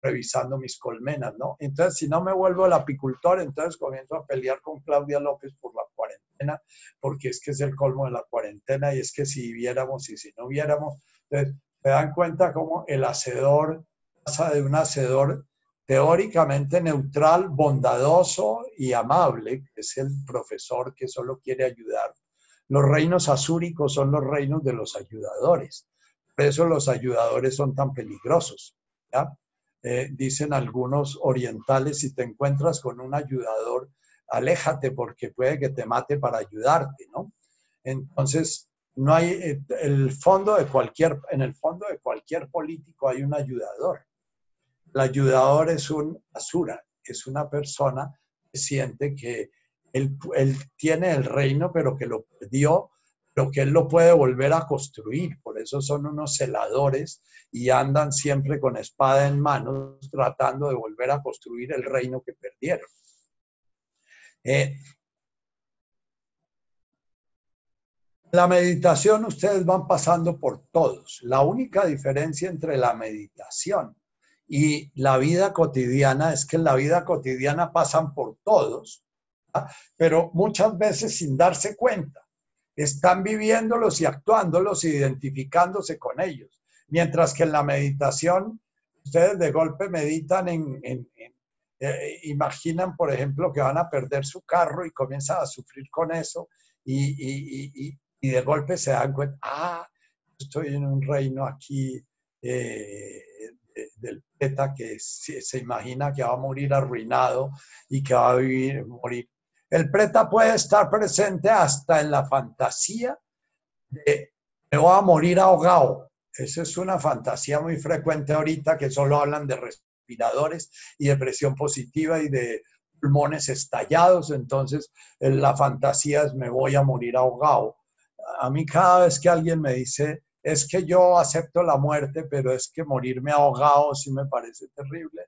revisando mis colmenas, ¿no? Entonces, si no me vuelvo el apicultor, entonces comienzo a pelear con Claudia López por la cuarentena, porque es que es el colmo de la cuarentena y es que si viéramos y si no viéramos, entonces se dan cuenta cómo el hacedor pasa de un hacedor teóricamente neutral, bondadoso y amable, que es el profesor que solo quiere ayudar. Los reinos azúricos son los reinos de los ayudadores. Por eso los ayudadores son tan peligrosos. Eh, dicen algunos orientales, si te encuentras con un ayudador, aléjate porque puede que te mate para ayudarte, ¿no? Entonces, no hay eh, el fondo de cualquier, en el fondo de cualquier político hay un ayudador. El ayudador es un asura, es una persona que siente que él tiene el reino, pero que lo perdió, pero que él lo puede volver a construir. Por eso son unos celadores y andan siempre con espada en mano tratando de volver a construir el reino que perdieron. Eh, la meditación ustedes van pasando por todos. La única diferencia entre la meditación y la vida cotidiana es que en la vida cotidiana pasan por todos, pero muchas veces sin darse cuenta. Están viviéndolos y actuándolos, identificándose con ellos. Mientras que en la meditación, ustedes de golpe meditan en, eh, imaginan, por ejemplo, que van a perder su carro y comienzan a sufrir con eso y, de golpe se dan cuenta, ah, estoy en un reino aquí eh, del PETA que se, imagina que va a morir arruinado y que va a vivir, morir. El preta puede estar presente hasta en la fantasía de que va a morir ahogado. Esa es una fantasía muy frecuente ahorita que solo hablan de respiradores y de presión positiva y de pulmones estallados. Entonces, la fantasía es me voy a morir ahogado. A mí cada vez que alguien me dice es que yo acepto la muerte, pero es que morirme ahogado sí me parece terrible.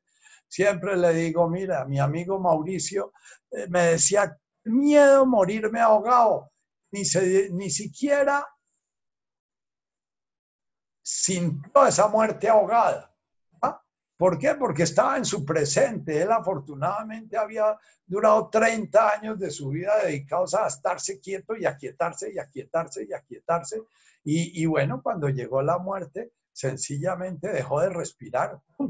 Siempre le digo, mira, mi amigo Mauricio eh, me decía, miedo morirme ahogado, ni, ni siquiera sintió esa muerte ahogada. ¿Por qué? Porque estaba en su presente. Él afortunadamente había durado 30 años de su vida dedicados a estarse quieto y a quietarse y a quietarse y a quietarse. Y, bueno, cuando llegó la muerte, sencillamente dejó de respirar. ¿Ah?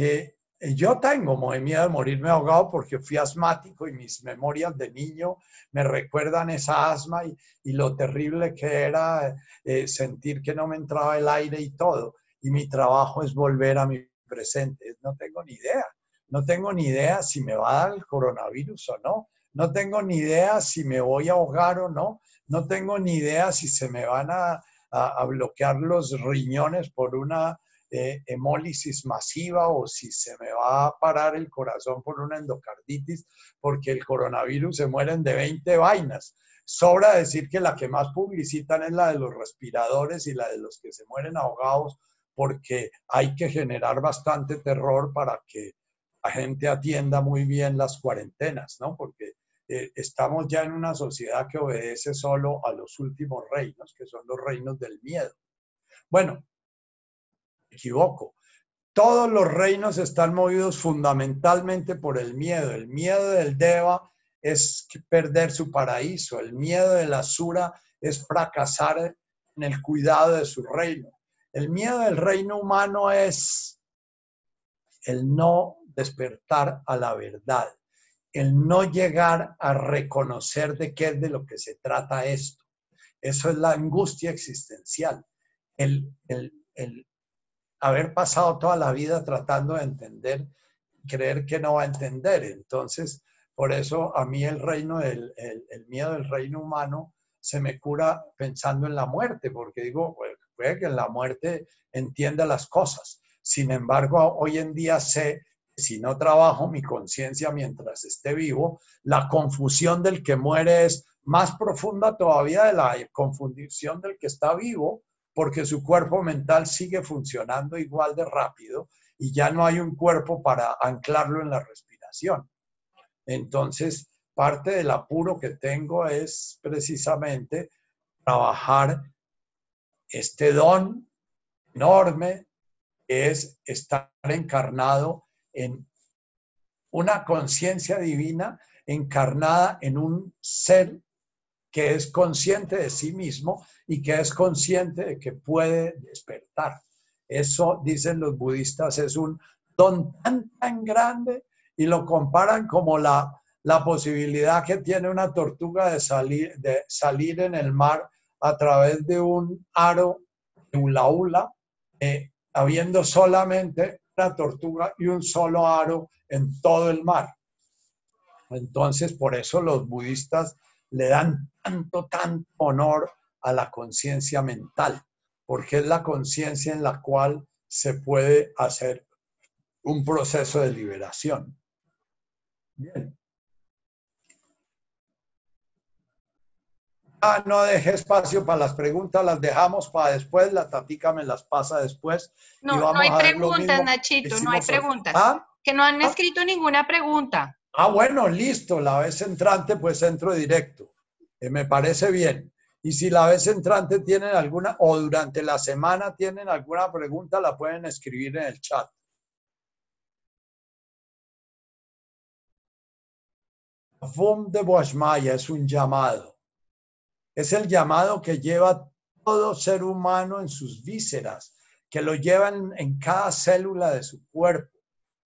Eh, yo tengo miedo de morirme ahogado porque fui asmático y mis memorias de niño me recuerdan esa asma y, lo terrible que era eh, sentir que no me entraba el aire y todo. Y mi trabajo es volver a mi presente. No tengo ni idea. No tengo ni idea si me va a dar el coronavirus o no. No tengo ni idea si me voy a ahogar o no no tengo ni idea si se me van a, bloquear los riñones por una hemólisis masiva o si se me va a parar el corazón por una endocarditis, porque el coronavirus se mueren de 20 vainas. Sobra decir que la que más publicitan es la de los respiradores y la de los que se mueren ahogados, porque hay que generar bastante terror para que la gente atienda muy bien las cuarentenas, ¿no? Porque eh, estamos ya en una sociedad que obedece solo a los últimos reinos, que son los reinos del miedo. Bueno, equivoco. Todos los reinos están movidos fundamentalmente por el miedo. El miedo del Deva es perder su paraíso. El miedo de la Sura es fracasar en el cuidado de su reino. El miedo del reino humano es el no despertar a la verdad el no llegar a reconocer de qué es de lo que se trata esto. Eso es la angustia existencial. El, haber pasado toda la vida tratando de entender, creer que no va a entender. Entonces, por eso a mí el reino, del, el, miedo del reino humano se me cura pensando en la muerte, porque digo, puede que en la muerte entienda las cosas. Sin embargo, hoy en día sé si no trabajo mi conciencia mientras esté vivo, la confusión del que muere es más profunda todavía de la confusión del que está vivo, porque su cuerpo mental sigue funcionando igual de rápido y ya no hay un cuerpo para anclarlo en la respiración. Entonces, parte del apuro que tengo es precisamente trabajar este don enorme que es estar encarnado en una conciencia divina encarnada en un ser que es consciente de sí mismo y que es consciente de que puede despertar. Eso, dicen los budistas, es un don tan, tan grande y lo comparan como la, la posibilidad que tiene una tortuga de salir, de salir en el mar a través de un aro, de un laula, eh, habiendo solamente tortuga y un solo aro en todo el mar. Entonces, por eso los budistas le dan tanto, tanto honor a la conciencia mental, porque es la conciencia en la cual se puede hacer un proceso de liberación. Bien. Ah, no deje espacio para las preguntas, las dejamos para después, la tatica me las pasa después. No, no hay preguntas, Nachito, no hay preguntas. ¿Ah? Que no han ¿Ah? escrito ninguna pregunta. Ah, bueno, listo, la vez entrante pues entro directo. Eh, me parece bien. Y si la vez entrante tienen alguna, o durante la semana tienen alguna pregunta, la pueden escribir en el chat. Fum de Boashmaya es un llamado. Es el llamado que lleva todo ser humano en sus vísceras, que lo llevan en cada célula de su cuerpo.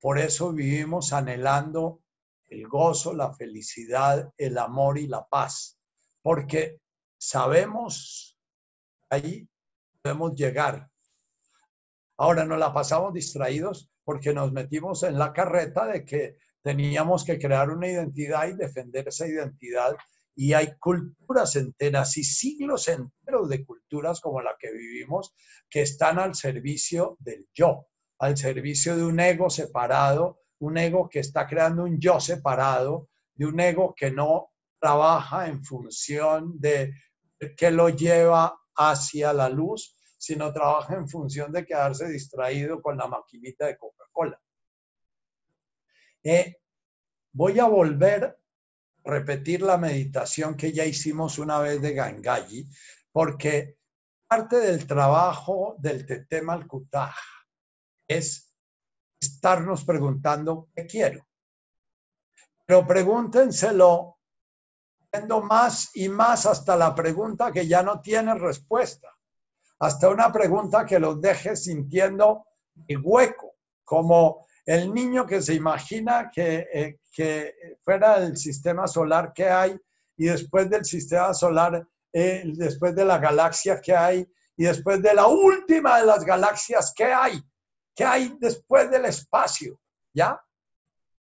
Por eso vivimos anhelando el gozo, la felicidad, el amor y la paz, porque sabemos ahí podemos llegar. Ahora nos la pasamos distraídos porque nos metimos en la carreta de que teníamos que crear una identidad y defender esa identidad y hay culturas enteras y siglos enteros de culturas como la que vivimos que están al servicio del yo, al servicio de un ego separado, un ego que está creando un yo separado, de un ego que no trabaja en función de qué lo lleva hacia la luz, sino trabaja en función de quedarse distraído con la maquinita de Coca-Cola. Eh, voy a volver repetir la meditación que ya hicimos una vez de Gangayi, porque parte del trabajo del Tetem al es estarnos preguntando qué quiero. Pero pregúntenselo más y más hasta la pregunta que ya no tiene respuesta, hasta una pregunta que los deje sintiendo el hueco, como el niño que se imagina que, eh, que fuera el sistema solar que hay y después del sistema solar, eh, después de la galaxia que hay y después de la última de las galaxias que hay, que hay después del espacio, ¿ya?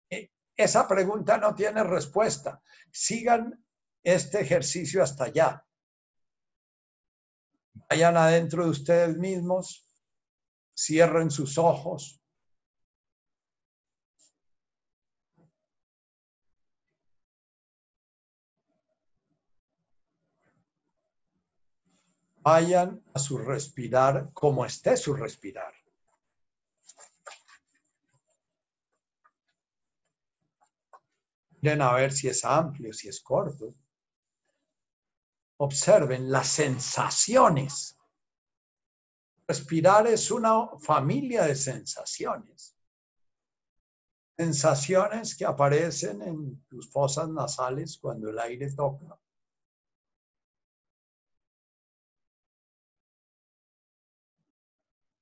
Eh, esa pregunta no tiene respuesta. Sigan este ejercicio hasta allá. Vayan adentro de ustedes mismos, cierren sus ojos vayan a su respirar como esté su respirar. Miren a ver si es amplio, si es corto. Observen las sensaciones. Respirar es una familia de sensaciones. Sensaciones que aparecen en tus fosas nasales cuando el aire toca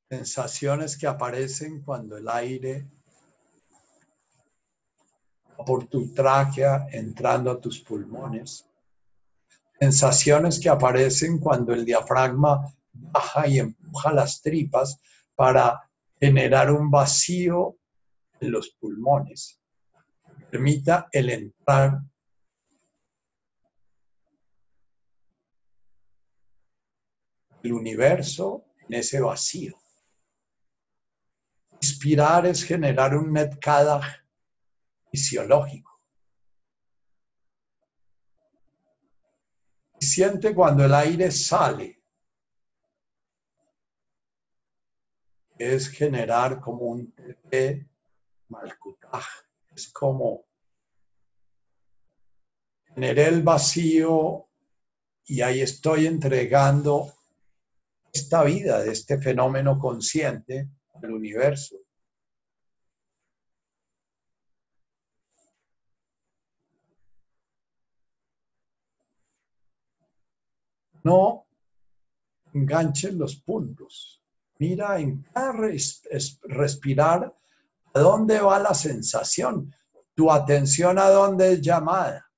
sensaciones que aparecen cuando el aire por tu tráquea entrando a tus pulmones, sensaciones que aparecen cuando el diafragma baja y empuja las tripas para generar un vacío en los pulmones. Permita el entrar el universo en ese vacío. Inspirar es generar un netkadach fisiológico. Y siente cuando el aire sale. Es generar como un tepe malkutaj. Es como generé el vacío y ahí estoy entregando esta vida de este fenómeno consciente el universo. No enganchen los puntos. Mira en cada respirar a dónde va la sensación. Tu atención a dónde es llamada.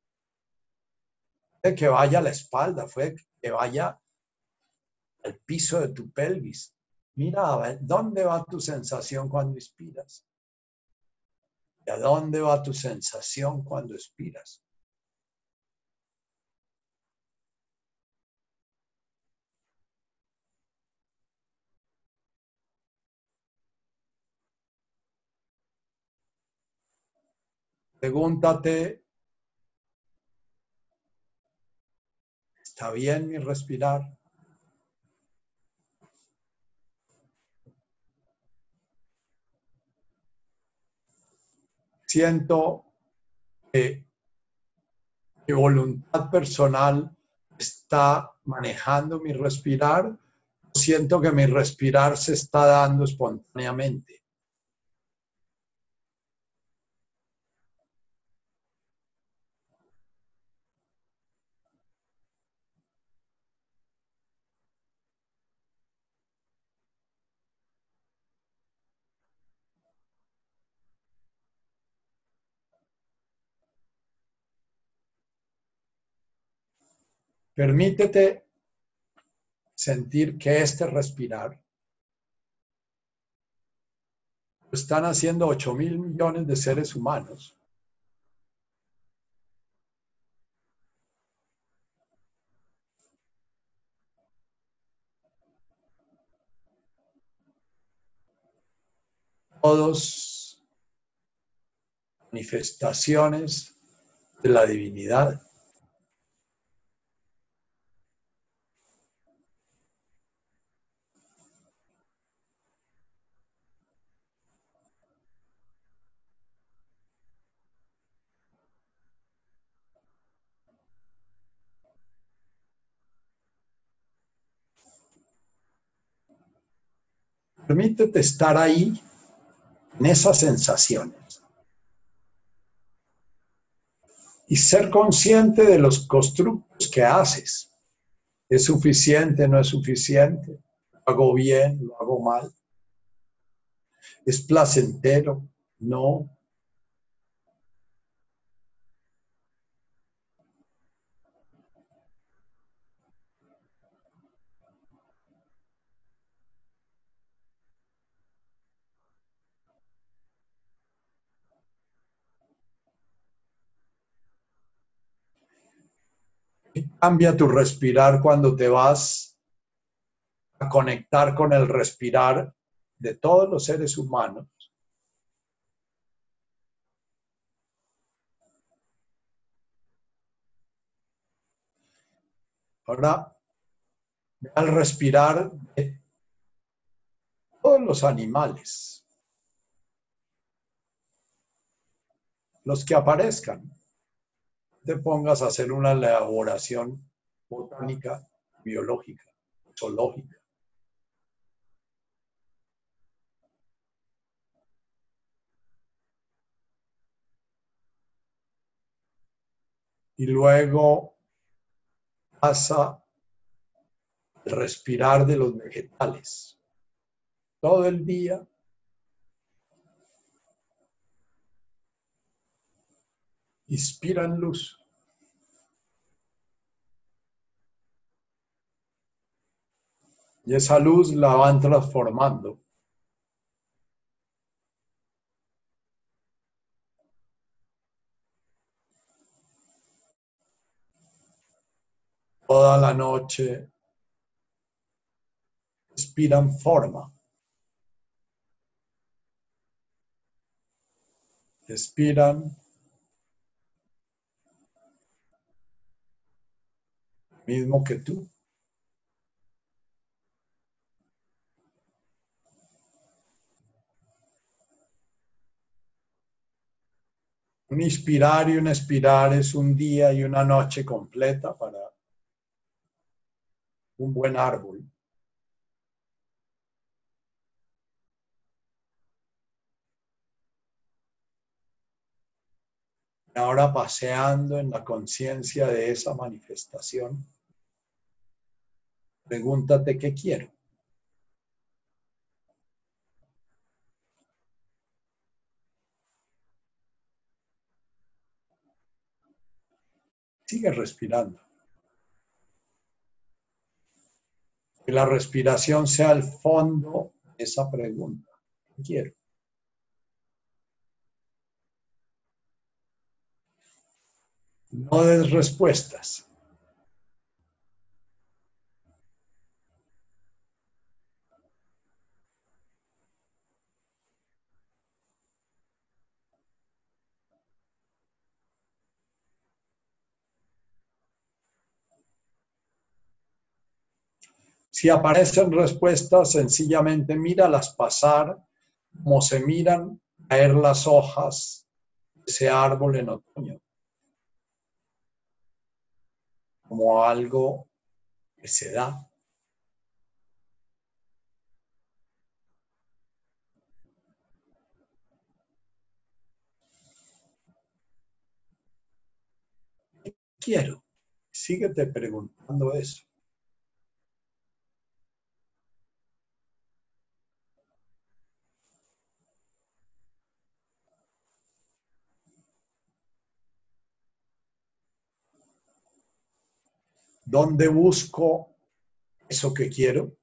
De que vaya a la espalda, fue que vaya al piso de tu pelvis. Mira, ¿dónde va tu sensación cuando inspiras? ¿Y a dónde va tu sensación cuando expiras? Pregúntate, ¿está bien mi respirar? Siento que mi voluntad personal está manejando mi respirar, siento que mi respirar se está dando espontáneamente. Permítete sentir que este respirar lo están haciendo 8 mil millones de seres humanos. Todos manifestaciones de la divinidad. Permítete estar ahí en esas sensaciones y ser consciente de los constructos que haces. ¿Es suficiente? ¿No es suficiente? ¿Lo hago bien? ¿Lo hago mal? ¿Es placentero? No. Cambia tu respirar cuando te vas a conectar con el respirar de todos los seres humanos. Ahora, al respirar de todos los animales, los que aparezcan te pongas a hacer una elaboración botánica, biológica, zoológica. Y luego pasa el respirar de los vegetales. Todo el día inspiran luz. Y esa luz la van transformando. Toda la noche inspiran forma. Expiran mismo que tú. Un inspirar y un expirar es un día y una noche completa para un buen árbol. Ahora paseando en la conciencia de esa manifestación, pregúntate qué quiero. Sigue respirando. Que la respiración sea el fondo de esa pregunta. ¿Qué quiero? No des respuestas. Si aparecen respuestas, sencillamente míralas pasar como se miran caer las hojas de ese árbol en otoño como algo que se da. quiero? Síguete preguntando eso. ¿Dónde busco eso que quiero?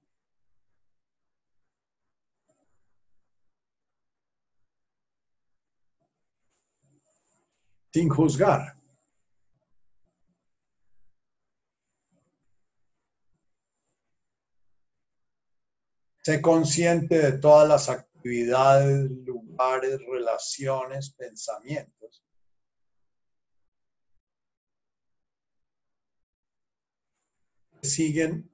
Sin juzgar. Sé consciente de todas las actividades, lugares, relaciones, pensamientos. Siguen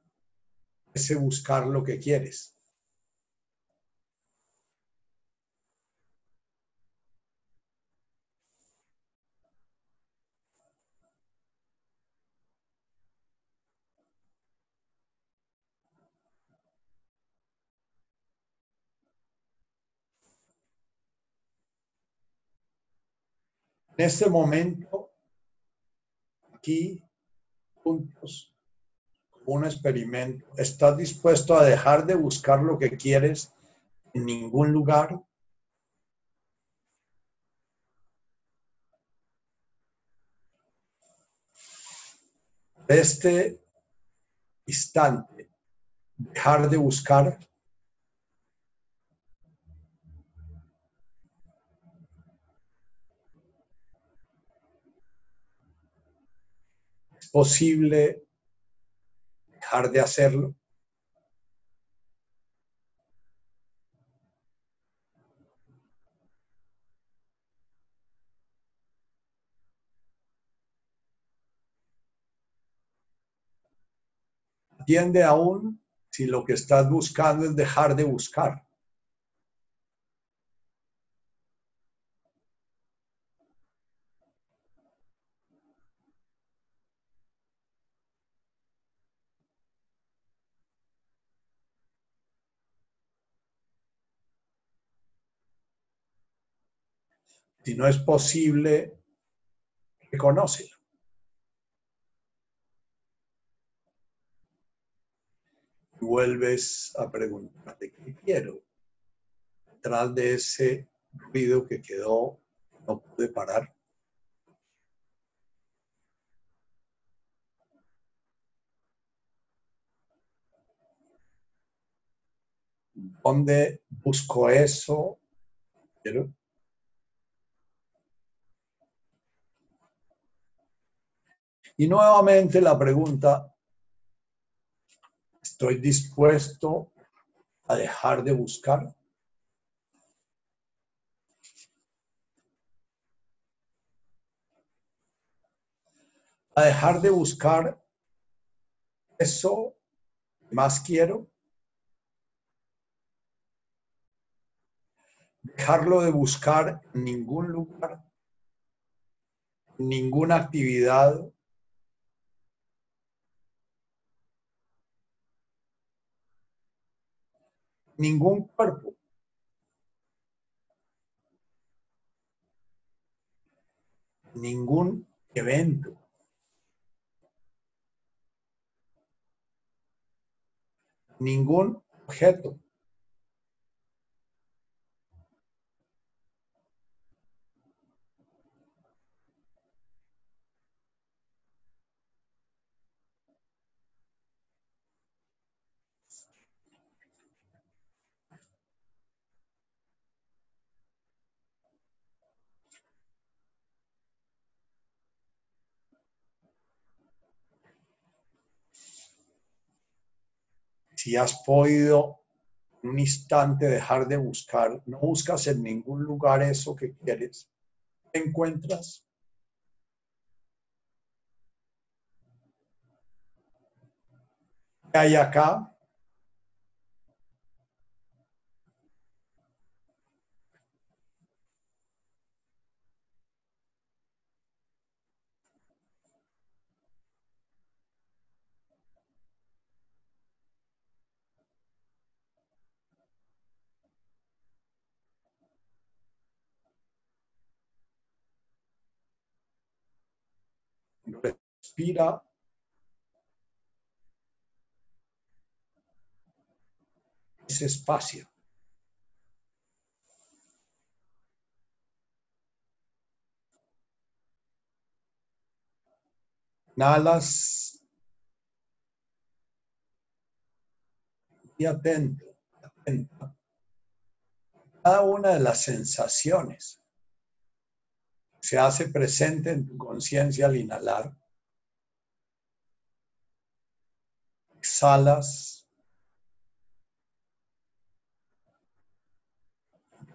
ese buscar lo que quieres. En este momento, aquí, juntos, un experimento, ¿estás dispuesto a dejar de buscar lo que quieres en ningún lugar? Este instante, dejar de buscar posible de hacerlo? Atiende aún si lo que estás buscando es dejar de buscar. Si no es posible, reconócelo. Y vuelves a preguntarte, ¿qué quiero? Detrás de ese ruido que quedó, no pude parar. ¿Dónde busco eso? Quiero. Y nuevamente la pregunta, ¿estoy dispuesto a dejar de buscar? A dejar de buscar eso más quiero. Dejarlo de buscar en ningún lugar, ninguna actividad, ningún cuerpo. Ningún evento. Ningún objeto. Si has podido un instante dejar de buscar, no buscas en ningún lugar eso que quieres, ¿qué encuentras? ¿Qué hay acá? Respira ese espacio. Inhalas y atento, atenta. Cada una de las sensaciones se hace presente en tu conciencia al inhalar. Exhalas.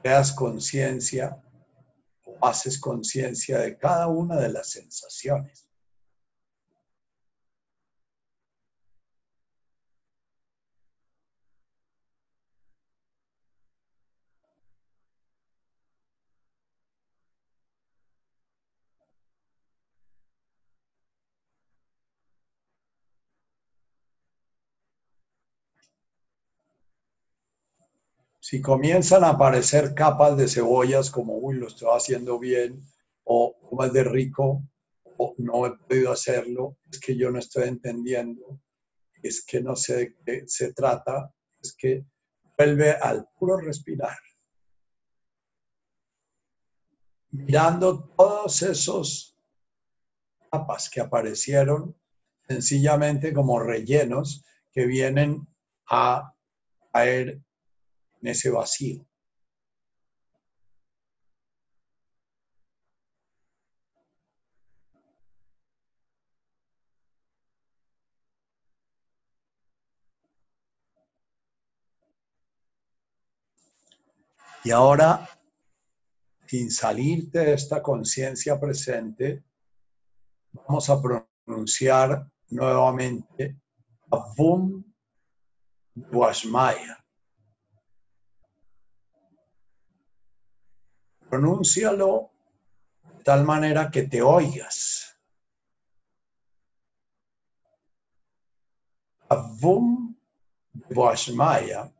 Creas conciencia o haces conciencia de cada una de las sensaciones. Si comienzan a aparecer capas de cebollas como, uy, lo estoy haciendo bien, o como es de rico, o no he podido hacerlo, es que yo no estoy entendiendo, es que no sé de qué se trata, es que vuelve al puro respirar. Mirando todos esos capas que aparecieron sencillamente como rellenos que vienen a caer en ese vacío. Y ahora, sin salirte de esta conciencia presente, vamos a pronunciar nuevamente Avum Guashmaya. Pronúncialo de tal manera que te oigas. Avum Vashmaya.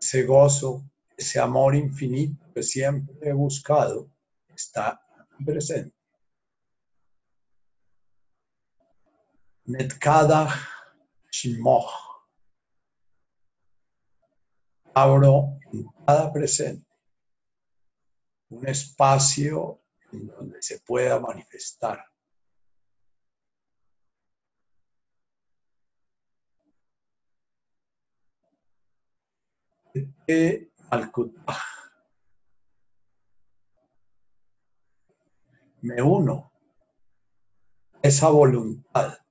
Ese gozo, ese amor infinito que siempre he buscado, está presente. Netkadach Shimoch. Abro en cada presente un espacio en donde se pueda manifestar. Me uno esa voluntad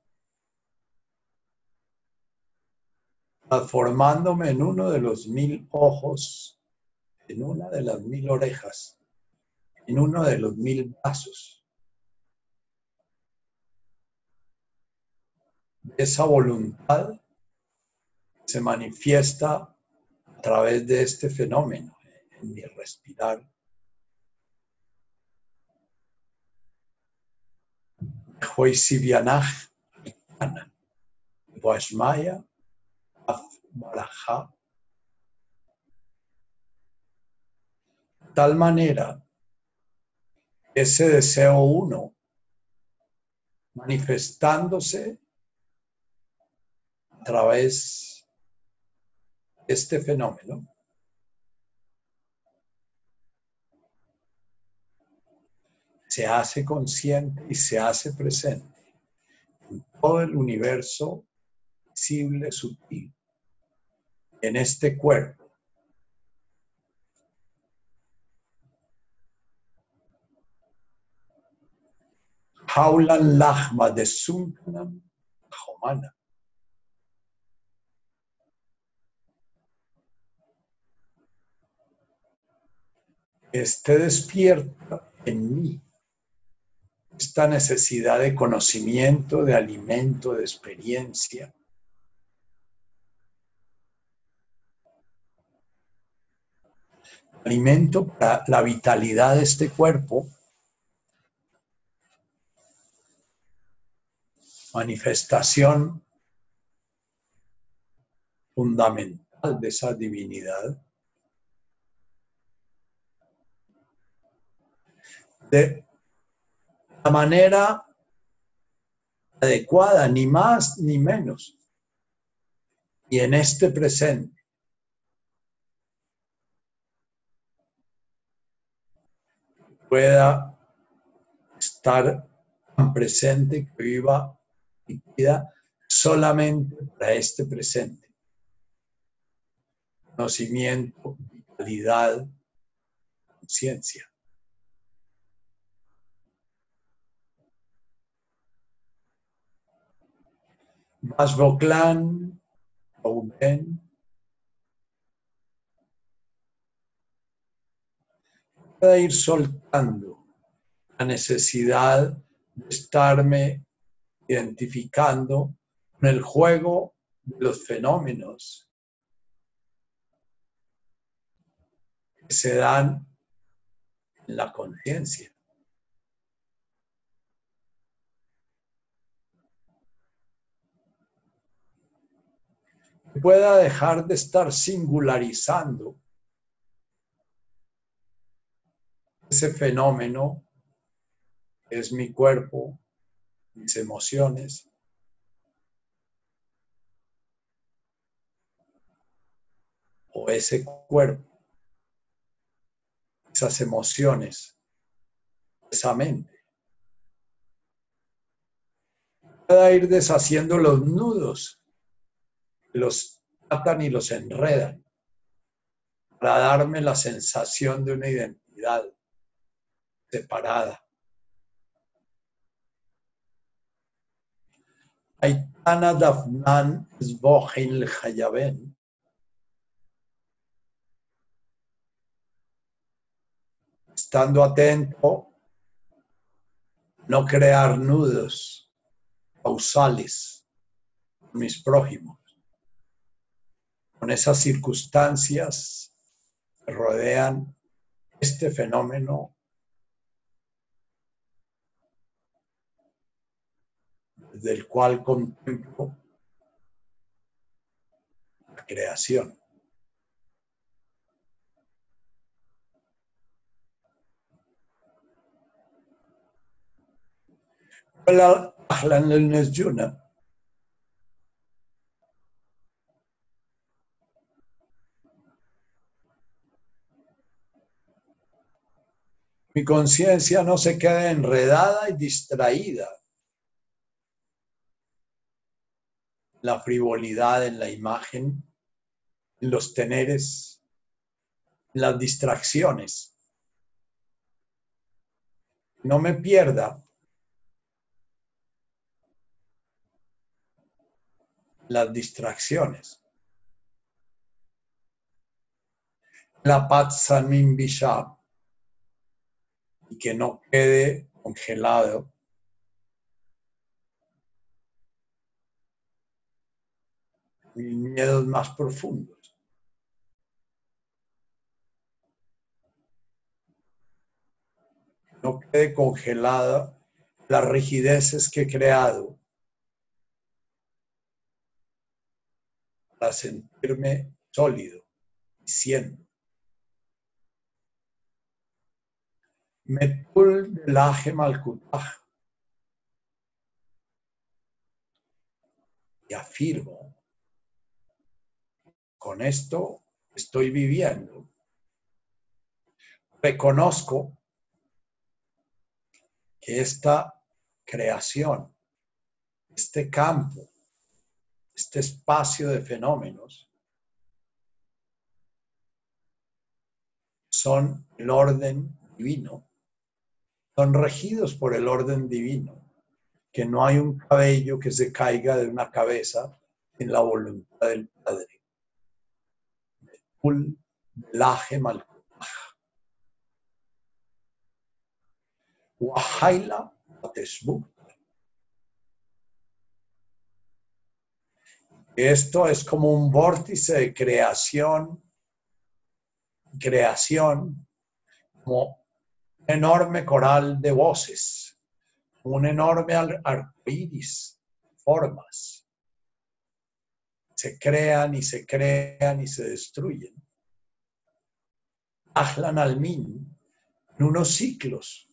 transformándome en uno de los mil ojos, en una de las mil orejas, en uno de los mil brazos. Esa voluntad se manifiesta a través de este fenómeno, en mi respirar. Hoisivianaj, Vashmaya, Barajá. Tal manera, ese deseo uno, manifestándose a través de este fenómeno, se hace consciente y se hace presente en todo el universo visible, sutil, en este cuerpo. Jaulan Lahma de Sunkanam Jomana. Esté despierta en mí esta necesidad de conocimiento, de alimento, de experiencia alimento para la vitalidad de este cuerpo, manifestación fundamental de esa divinidad. De la manera adecuada, ni más ni menos. Y en este presente. Pueda estar tan presente que viva y vida solamente para este presente. Conocimiento, vitalidad, conciencia. Masboclan, Reuben, pueda ir soltando la necesidad de estarme identificando con el juego de los fenómenos que se dan en la conciencia. pueda dejar de estar singularizando ese fenómeno es mi cuerpo, mis emociones. O ese cuerpo, esas emociones, esa mente. Pueda ir deshaciendo los nudos los atan y los enredan para darme la sensación de una identidad separada. Aitana Dafnan Sbohin Hayaben. Estando atento, no crear nudos causales mis prójimos con esas circunstancias que rodean este fenómeno del cual contemplo la creación. Mi conciencia no se queda enredada y distraída. La frivolidad en la imagen, en los teneres, en las distracciones. No me pierda las distracciones. La Patsanim Bishab y que no quede congelado. Mis miedos más profundos. No quede congelada las rigideces que he creado para sentirme sólido y siendo. Metul Lajem al Y afirmo, con esto estoy viviendo. Reconozco que esta creación, este campo, este espacio de fenómenos son el orden divino son regidos por el orden divino, que no hay un cabello que se caiga de una cabeza en la voluntad del Padre. Esto es como un vórtice de creación, creación, como enorme coral de voces, un enorme arcoíris, formas. Se crean y se crean y se destruyen. Ahlan al-Min en unos ciclos.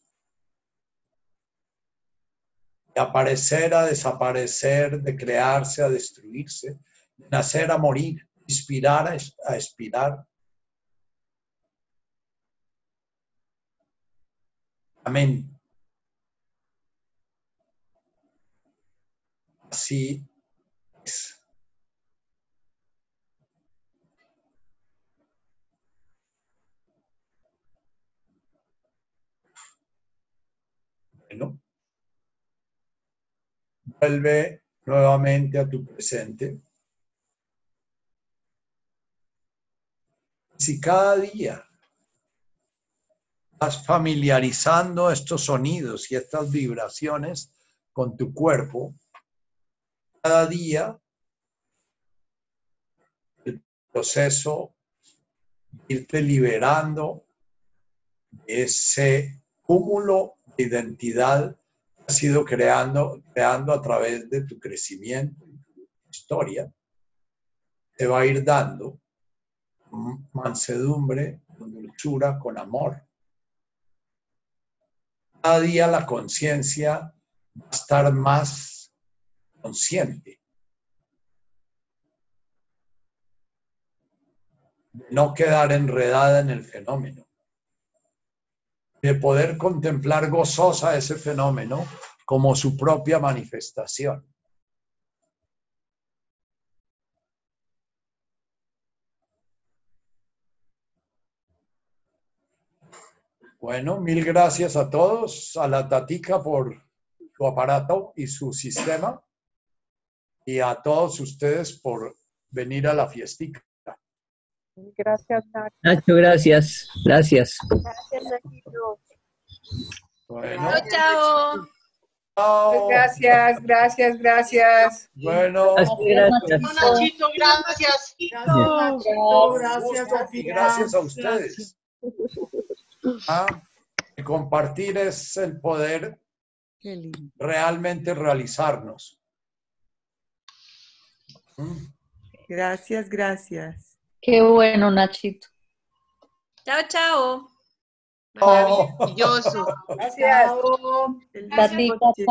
De aparecer a desaparecer, de crearse a destruirse, de nacer a morir, inspirar a, a expirar. Amén. Así es. Vuelve nuevamente a tu presente. Si cada día vas familiarizando estos sonidos y estas vibraciones con tu cuerpo, cada día el proceso de irte liberando ese cúmulo de identidad que has ido creando, creando a través de tu crecimiento tu historia, te va a ir dando mansedumbre, con dulzura, con amor. Cada día la conciencia va a estar más consciente. No quedar enredada en el fenómeno. De poder contemplar gozosa ese fenómeno como su propia manifestación. Bueno, mil gracias a todos, a la Tatica por su aparato y su sistema, y a todos ustedes por venir a la fiestica. Gracias, Nacho. Nacho, gracias. Gracias. Gracias, Nachito. Bueno, Chao, chao. Gracias, gracias, gracias. Bueno, Gracias. Nachito, gracias. Nachito, gracias, y gracias a ustedes. Ah, compartir es el poder Qué lindo. realmente realizarnos. ¿Mm? Gracias, gracias. Qué bueno, Nachito. Chao, chao. Oh. Maravilloso. Gracias. Chao gracias.